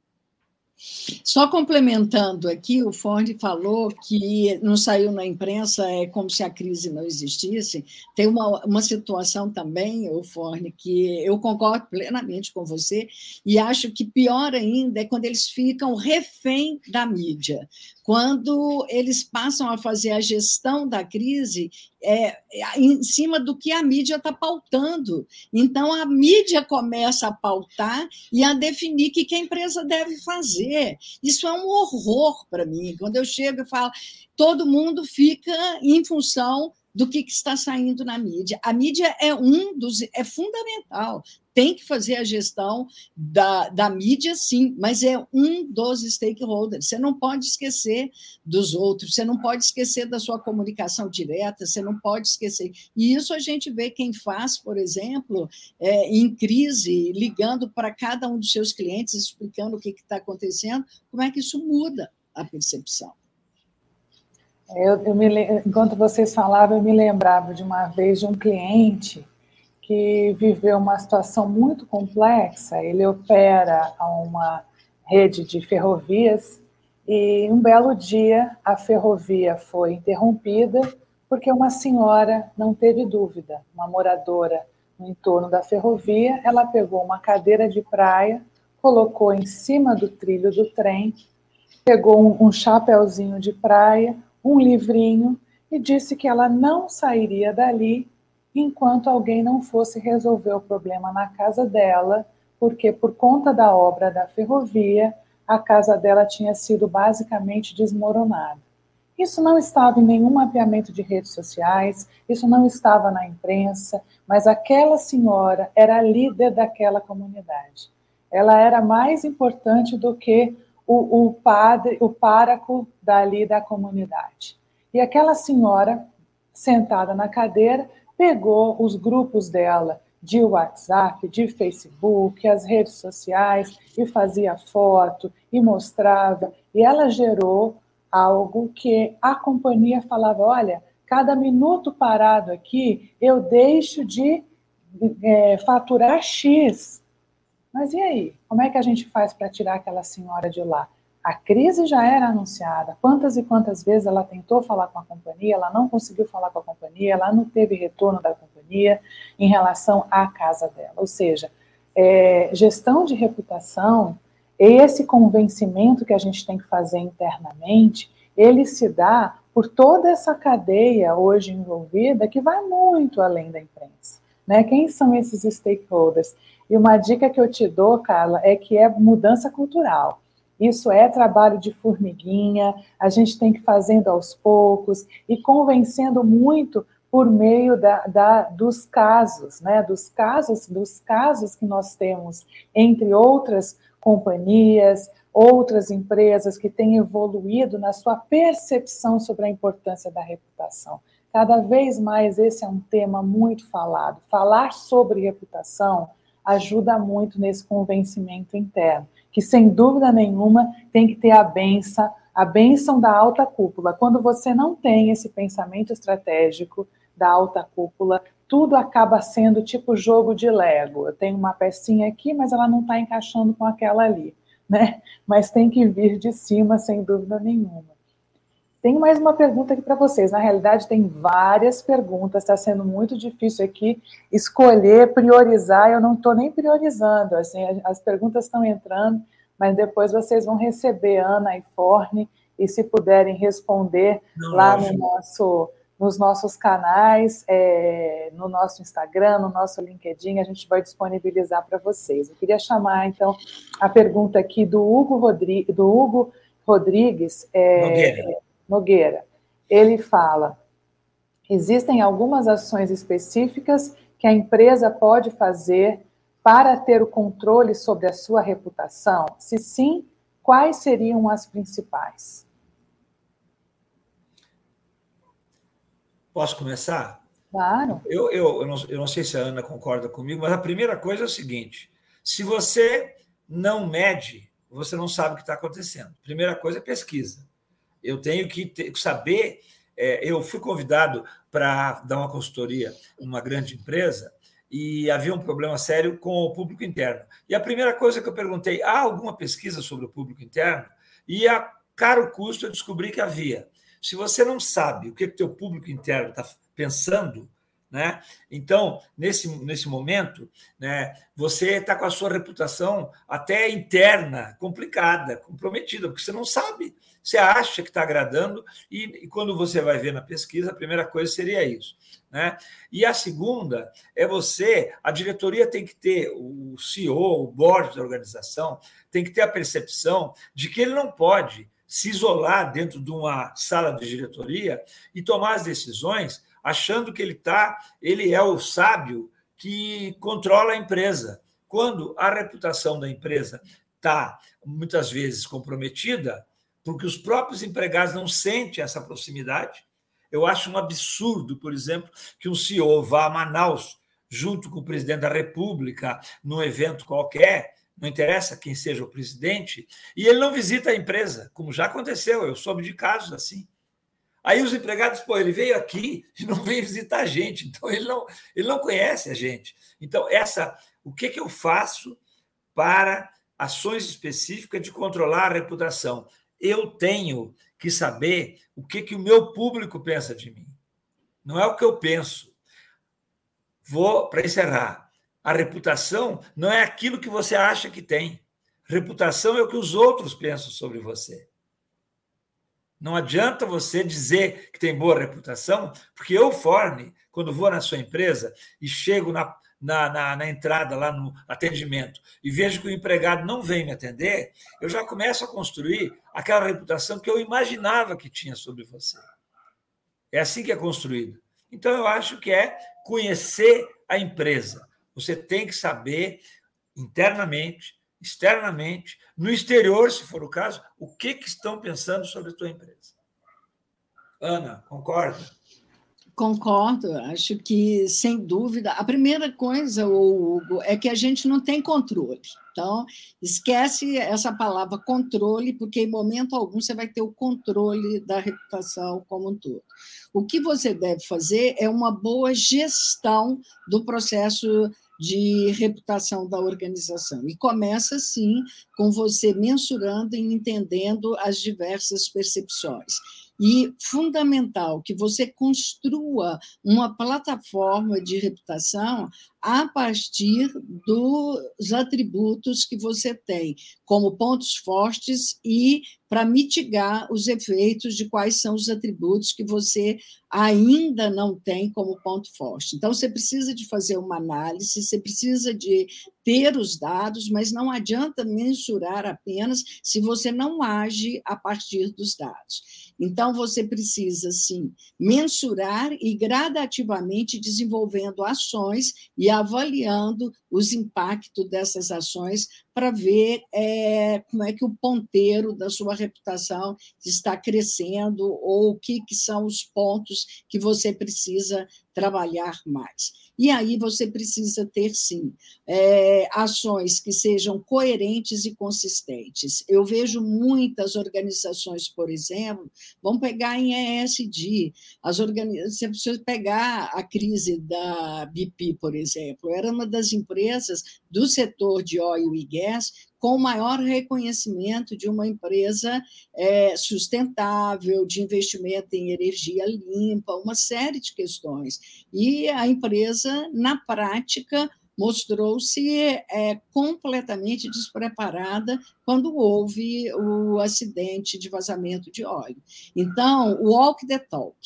Só complementando aqui, o Ford falou que não saiu na imprensa, é como se a crise não existisse. Tem uma, uma situação também, o Ford, que eu concordo plenamente com você, e acho que pior ainda é quando eles ficam refém da mídia quando eles passam a fazer a gestão da crise é, em cima do que a mídia está pautando. Então, a mídia começa a pautar e a definir o que, que a empresa deve fazer. Isso é um horror para mim. Quando eu chego e falo, todo mundo fica em função do que, que está saindo na mídia. A mídia é um dos é fundamental tem que fazer a gestão da, da mídia, sim, mas é um dos stakeholders. Você não pode esquecer dos outros, você não pode esquecer da sua comunicação direta, você não pode esquecer. E isso a gente vê quem faz, por exemplo, é, em crise, ligando para cada um dos seus clientes, explicando o que está acontecendo, como é que isso muda a percepção. Eu, eu me, enquanto vocês falavam, eu me lembrava de uma vez de um cliente que viveu uma situação muito complexa. Ele opera uma rede de ferrovias e um belo dia a ferrovia foi interrompida porque uma senhora não teve dúvida, uma moradora no entorno da ferrovia, ela pegou uma cadeira de praia, colocou em cima do trilho do trem, pegou um, um chapéuzinho de praia, um livrinho e disse que ela não sairia dali enquanto alguém não fosse resolver o problema na casa dela, porque por conta da obra da ferrovia, a casa dela tinha sido basicamente desmoronada. Isso não estava em nenhum mapeamento de redes sociais, isso não estava na imprensa, mas aquela senhora era a líder daquela comunidade. Ela era mais importante do que o, o padre, o páraco dali da comunidade. E aquela senhora, sentada na cadeira, pegou os grupos dela de WhatsApp, de Facebook, as redes sociais, e fazia foto e mostrava, e ela gerou algo que a companhia falava: olha, cada minuto parado aqui eu deixo de é, faturar X. Mas e aí? Como é que a gente faz para tirar aquela senhora de lá? A crise já era anunciada. Quantas e quantas vezes ela tentou falar com a companhia, ela não conseguiu falar com a companhia, ela não teve retorno da companhia em relação à casa dela. Ou seja, é, gestão de reputação, esse convencimento que a gente tem que fazer internamente, ele se dá por toda essa cadeia hoje envolvida que vai muito além da imprensa. Né? Quem são esses stakeholders? E uma dica que eu te dou, Carla, é que é mudança cultural. Isso é trabalho de formiguinha, a gente tem que ir fazendo aos poucos e convencendo muito por meio da, da, dos casos, né? Dos casos, dos casos que nós temos entre outras companhias, outras empresas que têm evoluído na sua percepção sobre a importância da reputação. Cada vez mais esse é um tema muito falado. Falar sobre reputação ajuda muito nesse convencimento interno, que sem dúvida nenhuma tem que ter a benção, a benção da alta cúpula. Quando você não tem esse pensamento estratégico da alta cúpula, tudo acaba sendo tipo jogo de Lego. Eu tenho uma pecinha aqui, mas ela não está encaixando com aquela ali, né? Mas tem que vir de cima, sem dúvida nenhuma. Tenho mais uma pergunta aqui para vocês. Na realidade, tem várias perguntas, está sendo muito difícil aqui escolher, priorizar. Eu não estou nem priorizando, assim, as perguntas estão entrando, mas depois vocês vão receber Ana e Forne, e se puderem responder não, lá no nosso, nos nossos canais, é, no nosso Instagram, no nosso LinkedIn, a gente vai disponibilizar para vocês. Eu queria chamar, então, a pergunta aqui do Hugo, Rodri do Hugo Rodrigues. É, Nogueira. Ele fala: existem algumas ações específicas que a empresa pode fazer para ter o controle sobre a sua reputação? Se sim, quais seriam as principais? Posso começar? Claro. Eu, eu, eu, não, eu não sei se a Ana concorda comigo, mas a primeira coisa é o seguinte: se você não mede, você não sabe o que está acontecendo. Primeira coisa é pesquisa eu tenho que ter, saber. É, eu fui convidado para dar uma consultoria numa grande empresa e havia um problema sério com o público interno. E a primeira coisa que eu perguntei: há alguma pesquisa sobre o público interno? E a caro custo eu descobri que havia. Se você não sabe o que o teu público interno está pensando, né? Então, nesse, nesse momento, né, você está com a sua reputação até interna complicada, comprometida, porque você não sabe você acha que está agradando, e, e, quando você vai ver na pesquisa, a primeira coisa seria isso. Né? E a segunda é você, a diretoria tem que ter, o CEO, o board da organização, tem que ter a percepção de que ele não pode se isolar dentro de uma sala de diretoria e tomar as decisões achando que ele tá, ele é o sábio que controla a empresa. quando a reputação da empresa está muitas vezes comprometida, porque os próprios empregados não sentem essa proximidade. Eu acho um absurdo, por exemplo, que um CEO vá a Manaus junto com o presidente da República num evento qualquer, não interessa quem seja o presidente, e ele não visita a empresa, como já aconteceu, eu soube de casos assim. Aí os empregados, pô, ele veio aqui e não veio visitar a gente, então ele não, ele não conhece a gente. Então, essa, o que, que eu faço para ações específicas de controlar a reputação? Eu tenho que saber o que, que o meu público pensa de mim. Não é o que eu penso. Vou, para encerrar, a reputação não é aquilo que você acha que tem. Reputação é o que os outros pensam sobre você. Não adianta você dizer que tem boa reputação, porque eu, Forne, quando vou na sua empresa e chego na, na, na, na, entrada, lá no atendimento, e vejo que o empregado não vem me atender, eu já começo a construir aquela reputação que eu imaginava que tinha sobre você. É assim que é construído. Então, eu acho que é conhecer a empresa. Você tem que saber internamente, externamente, no exterior, se for o caso, o que, que estão pensando sobre a tua empresa. Ana, concorda? Concordo, acho que, sem dúvida, a primeira coisa, Hugo, é que a gente não tem controle. Então, esquece essa palavra controle, porque em momento algum você vai ter o controle da reputação como um todo. O que você deve fazer é uma boa gestão do processo de reputação da organização. E começa, sim, com você mensurando e entendendo as diversas percepções e fundamental que você construa uma plataforma de reputação a partir dos atributos que você tem como pontos fortes e para mitigar os efeitos de quais são os atributos que você ainda não tem como ponto forte. Então, você precisa de fazer uma análise, você precisa de ter os dados, mas não adianta mensurar apenas se você não age a partir dos dados. Então, você precisa, sim, mensurar e gradativamente desenvolvendo ações e avaliando os impactos dessas ações para ver é, como é que o ponteiro da sua reputação está crescendo ou o que, que são os pontos que você precisa trabalhar mais. E aí você precisa ter, sim, é, ações que sejam coerentes e consistentes. Eu vejo muitas organizações, por exemplo, vamos pegar em ESG, as organizações, você precisa pegar a crise da BP, por exemplo, era uma das empresas do setor de óleo e gás com maior reconhecimento de uma empresa é, sustentável, de investimento em energia limpa, uma série de questões. E a empresa, na prática, mostrou-se é, completamente despreparada quando houve o acidente de vazamento de óleo. Então, o walk the talk,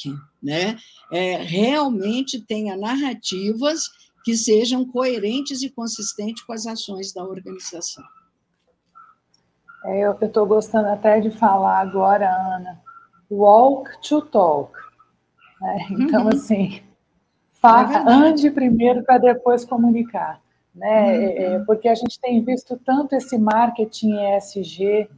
né? É, realmente tenha narrativas que sejam coerentes e consistentes com as ações da organização. É, eu estou gostando até de falar agora, Ana, walk to talk. Né? Então, uhum. assim, faça, é ande primeiro para depois comunicar. Né? Uhum. É, é, porque a gente tem visto tanto esse marketing ESG,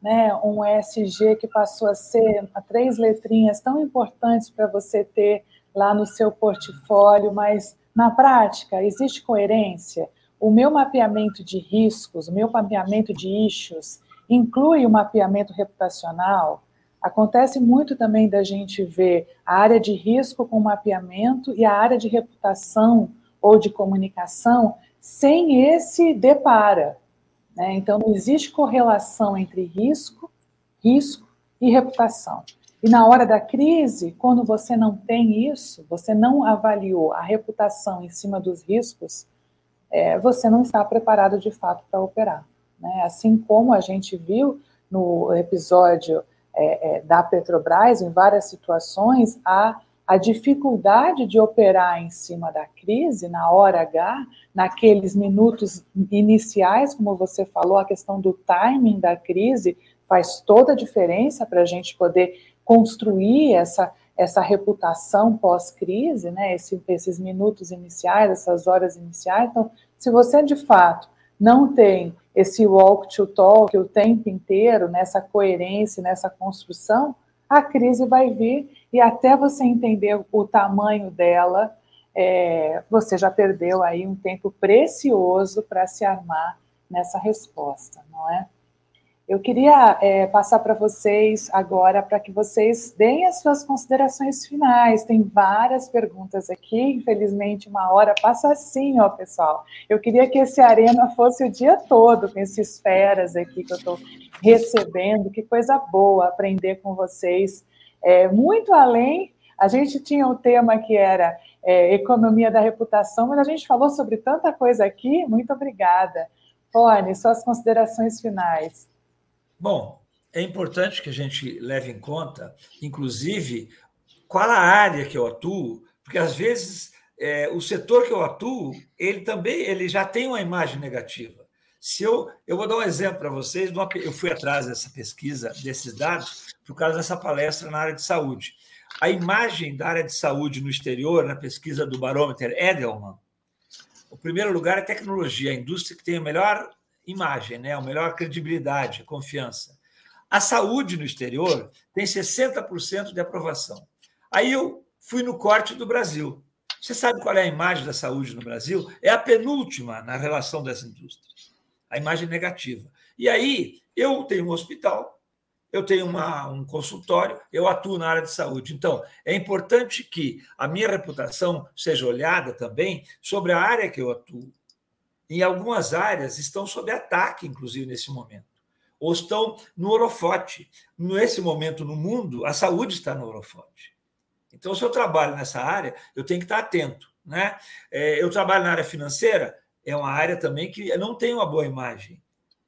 né? um ESG que passou a ser a três letrinhas tão importantes para você ter lá no seu portfólio, mas na prática existe coerência? O meu mapeamento de riscos, o meu mapeamento de issues, inclui o mapeamento reputacional. Acontece muito também da gente ver a área de risco com mapeamento e a área de reputação ou de comunicação sem esse depara. Né? Então, não existe correlação entre risco, risco e reputação. E na hora da crise, quando você não tem isso, você não avaliou a reputação em cima dos riscos, é, você não está preparado de fato para operar. Né? Assim como a gente viu no episódio é, é, da Petrobras, em várias situações, a, a dificuldade de operar em cima da crise, na hora H, naqueles minutos iniciais, como você falou, a questão do timing da crise faz toda a diferença para a gente poder construir essa, essa reputação pós-crise, né? Esse, esses minutos iniciais, essas horas iniciais. Então, se você de fato não tem esse walk to talk o tempo inteiro, nessa coerência, nessa construção, a crise vai vir e até você entender o tamanho dela, é, você já perdeu aí um tempo precioso para se armar nessa resposta, não é? Eu queria é, passar para vocês agora para que vocês deem as suas considerações finais. Tem várias perguntas aqui, infelizmente uma hora passa assim, ó, pessoal. Eu queria que esse arena fosse o dia todo com esses feras aqui que eu estou recebendo. Que coisa boa aprender com vocês. É, muito além, a gente tinha um tema que era é, economia da reputação, mas a gente falou sobre tanta coisa aqui. Muito obrigada. Rony, suas considerações finais. Bom, é importante que a gente leve em conta, inclusive, qual a área que eu atuo, porque às vezes é, o setor que eu atuo, ele também ele já tem uma imagem negativa. Se eu, eu vou dar um exemplo para vocês, eu fui atrás dessa pesquisa, desses dados, por causa dessa palestra na área de saúde. A imagem da área de saúde no exterior, na pesquisa do barômetro Edelman, o primeiro lugar é tecnologia, a indústria que tem a melhor imagem, né? a melhor credibilidade, confiança. A saúde no exterior tem 60% de aprovação. Aí eu fui no corte do Brasil. Você sabe qual é a imagem da saúde no Brasil? É a penúltima na relação das indústrias. A imagem negativa. E aí, eu tenho um hospital, eu tenho uma, um consultório, eu atuo na área de saúde. Então, é importante que a minha reputação seja olhada também sobre a área que eu atuo em algumas áreas estão sob ataque, inclusive nesse momento, ou estão no holofote. Nesse momento no mundo, a saúde está no holofote. Então, se eu trabalho nessa área, eu tenho que estar atento. Né? É, eu trabalho na área financeira, é uma área também que não tem uma boa imagem.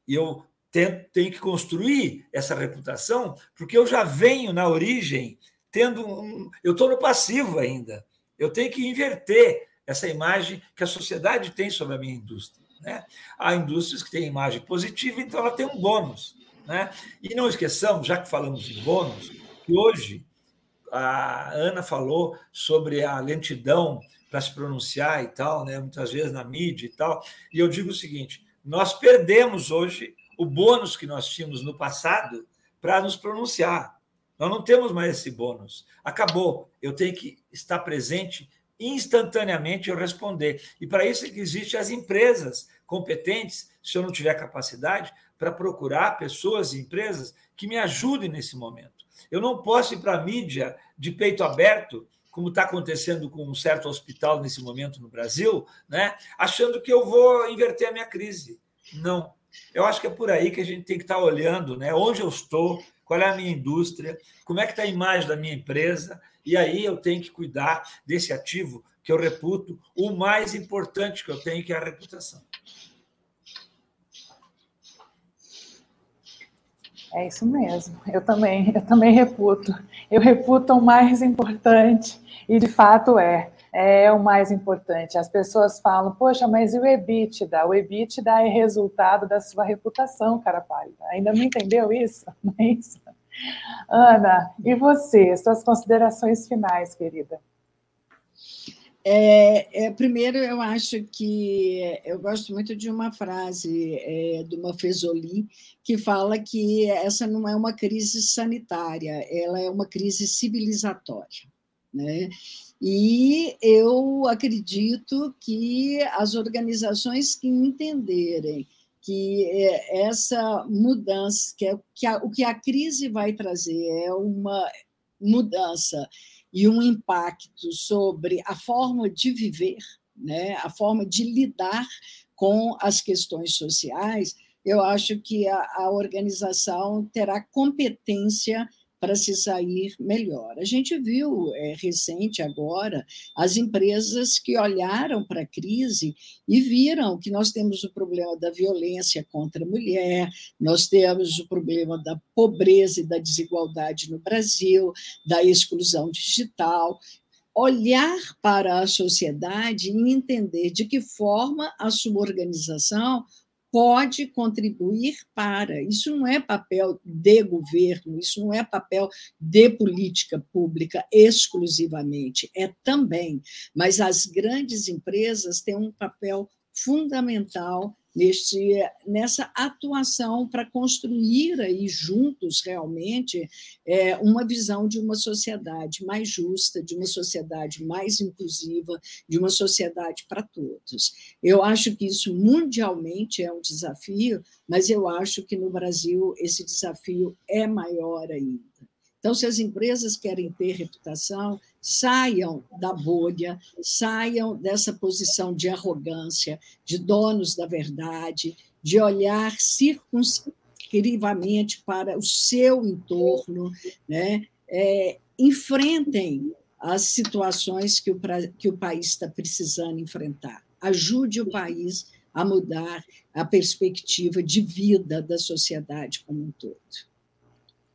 E eu tenho, tenho que construir essa reputação, porque eu já venho na origem tendo um. Eu estou no passivo ainda. Eu tenho que inverter essa imagem que a sociedade tem sobre a minha indústria. Né? Há indústrias que têm imagem positiva, então ela tem um bônus. Né? E não esqueçamos, já que falamos em bônus, que hoje a Ana falou sobre a lentidão para se pronunciar e tal, né? muitas vezes na mídia e tal, e eu digo o seguinte: nós perdemos hoje o bônus que nós tínhamos no passado para nos pronunciar. Nós não temos mais esse bônus. Acabou. Eu tenho que estar presente instantaneamente eu responder. E para isso que existem as empresas competentes, se eu não tiver capacidade, para procurar pessoas e empresas que me ajudem nesse momento. Eu não posso ir para a mídia de peito aberto, como está acontecendo com um certo hospital nesse momento no Brasil, né, achando que eu vou inverter a minha crise. Não. Eu acho que é por aí que a gente tem que estar tá olhando né, onde eu estou, qual é a minha indústria, como é que está a imagem da minha empresa, e aí eu tenho que cuidar desse ativo que eu reputo o mais importante que eu tenho, que é a reputação. É isso mesmo. Eu também, eu também reputo. Eu reputo o mais importante e de fato é. É o mais importante. As pessoas falam, poxa, mas e o EBITDA? O EBITDA é resultado da sua reputação, cara pálida. Ainda não entendeu isso? Não é isso? Ana, e você? Suas considerações finais, querida. É, é, primeiro, eu acho que eu gosto muito de uma frase é, do Mafezoli que fala que essa não é uma crise sanitária, ela é uma crise civilizatória. Né? E eu acredito que as organizações que entenderem que é, essa mudança, que, é, que a, o que a crise vai trazer é uma mudança e um impacto sobre a forma de viver, né, a forma de lidar com as questões sociais, eu acho que a, a organização terá competência para se sair melhor. A gente viu é, recente agora as empresas que olharam para a crise e viram que nós temos o problema da violência contra a mulher, nós temos o problema da pobreza e da desigualdade no Brasil, da exclusão digital, olhar para a sociedade e entender de que forma a sua organização pode contribuir para. Isso não é papel de governo, isso não é papel de política pública exclusivamente, é também. Mas as grandes empresas têm um papel fundamental neste, nessa atuação para construir aí juntos realmente é, uma visão de uma sociedade mais justa, de uma sociedade mais inclusiva, de uma sociedade para todos. Eu acho que isso mundialmente é um desafio, mas eu acho que no Brasil esse desafio é maior ainda. Então, se as empresas querem ter reputação, saiam da bolha, saiam dessa posição de arrogância, de donos da verdade, de olhar circunscrivamente para o seu entorno, né? É, enfrentem as situações que o, que o país está precisando enfrentar. Ajude o país a mudar a perspectiva de vida da sociedade como um todo.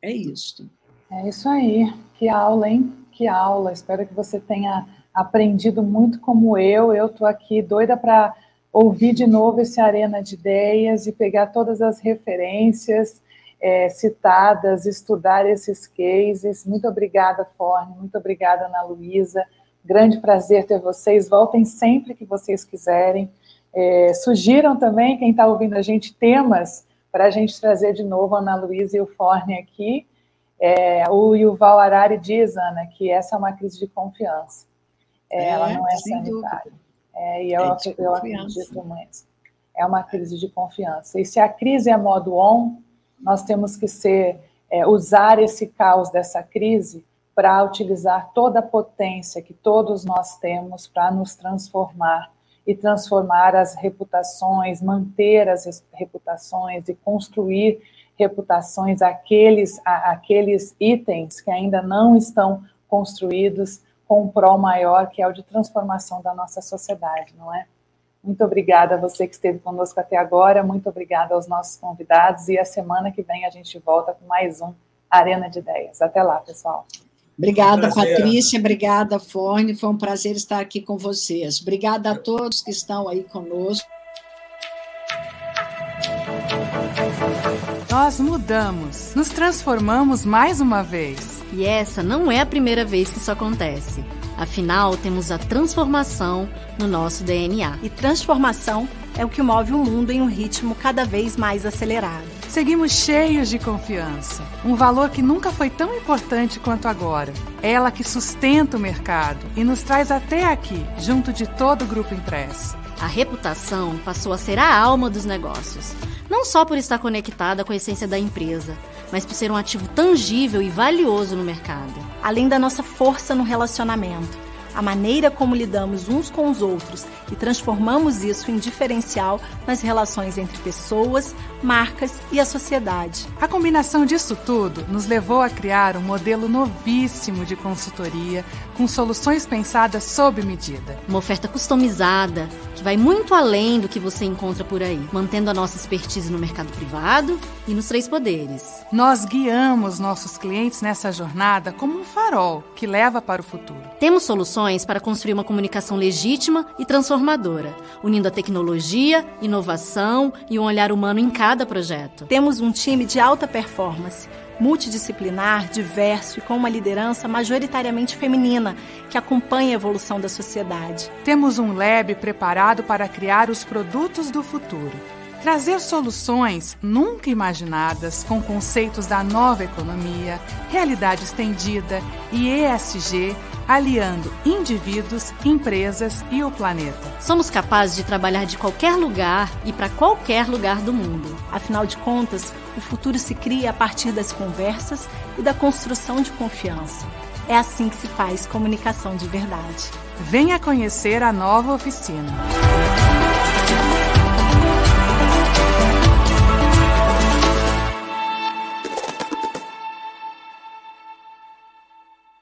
É isso. É isso aí. Que aula, hein? Que aula. Espero que você tenha aprendido muito como eu. Eu estou aqui doida para ouvir de novo esse Arena de Ideias e pegar todas as referências é, citadas, estudar esses cases. Muito obrigada, Forne. Muito obrigada, Ana Luísa. Grande prazer ter vocês. Voltem sempre que vocês quiserem. É, sugiram também, quem está ouvindo a gente, temas para a gente trazer de novo a Ana Luísa e o Forne aqui. É, o Yuval Harari diz, Ana, que essa é uma crise de confiança. É, ela não é sanitária. É, e eu, é eu acredito mesmo. É uma crise de confiança. E se a crise é modo on, nós temos que ser, é, usar esse caos dessa crise para utilizar toda a potência que todos nós temos para nos transformar e transformar as reputações, manter as reputações e construir reputações aqueles, aqueles itens que ainda não estão construídos com um pró maior, que é o de transformação da nossa sociedade, não é? Muito obrigada a você que esteve conosco até agora, muito obrigada aos nossos convidados e a semana que vem a gente volta com mais um Arena de Ideias. Até lá, pessoal. Obrigada, um Patrícia, obrigada, Forne, foi um prazer estar aqui com vocês. Obrigada a todos que estão aí conosco. Nós mudamos, nos transformamos mais uma vez. E essa não é a primeira vez que isso acontece. Afinal, temos a transformação no nosso DNA. E transformação é o que move o mundo em um ritmo cada vez mais acelerado. Seguimos cheios de confiança, um valor que nunca foi tão importante quanto agora. Ela que sustenta o mercado e nos traz até aqui, junto de todo o grupo impresso. A reputação passou a ser a alma dos negócios não só por estar conectada com a essência da empresa, mas por ser um ativo tangível e valioso no mercado. Além da nossa força no relacionamento, a maneira como lidamos uns com os outros e transformamos isso em diferencial nas relações entre pessoas, marcas e a sociedade. A combinação disso tudo nos levou a criar um modelo novíssimo de consultoria com soluções pensadas sob medida. Uma oferta customizada que vai muito além do que você encontra por aí, mantendo a nossa expertise no mercado privado e nos três poderes. Nós guiamos nossos clientes nessa jornada como um farol que leva para o futuro. Temos soluções para construir uma comunicação legítima e transformadora, unindo a tecnologia, inovação e um olhar humano em cada projeto. Temos um time de alta performance multidisciplinar, diverso e com uma liderança majoritariamente feminina que acompanha a evolução da sociedade. Temos um lab preparado para criar os produtos do futuro. Trazer soluções nunca imaginadas com conceitos da nova economia, realidade estendida e ESG aliando indivíduos, empresas e o planeta. Somos capazes de trabalhar de qualquer lugar e para qualquer lugar do mundo. Afinal de contas, o futuro se cria a partir das conversas e da construção de confiança. É assim que se faz comunicação de verdade. Venha conhecer a nova oficina.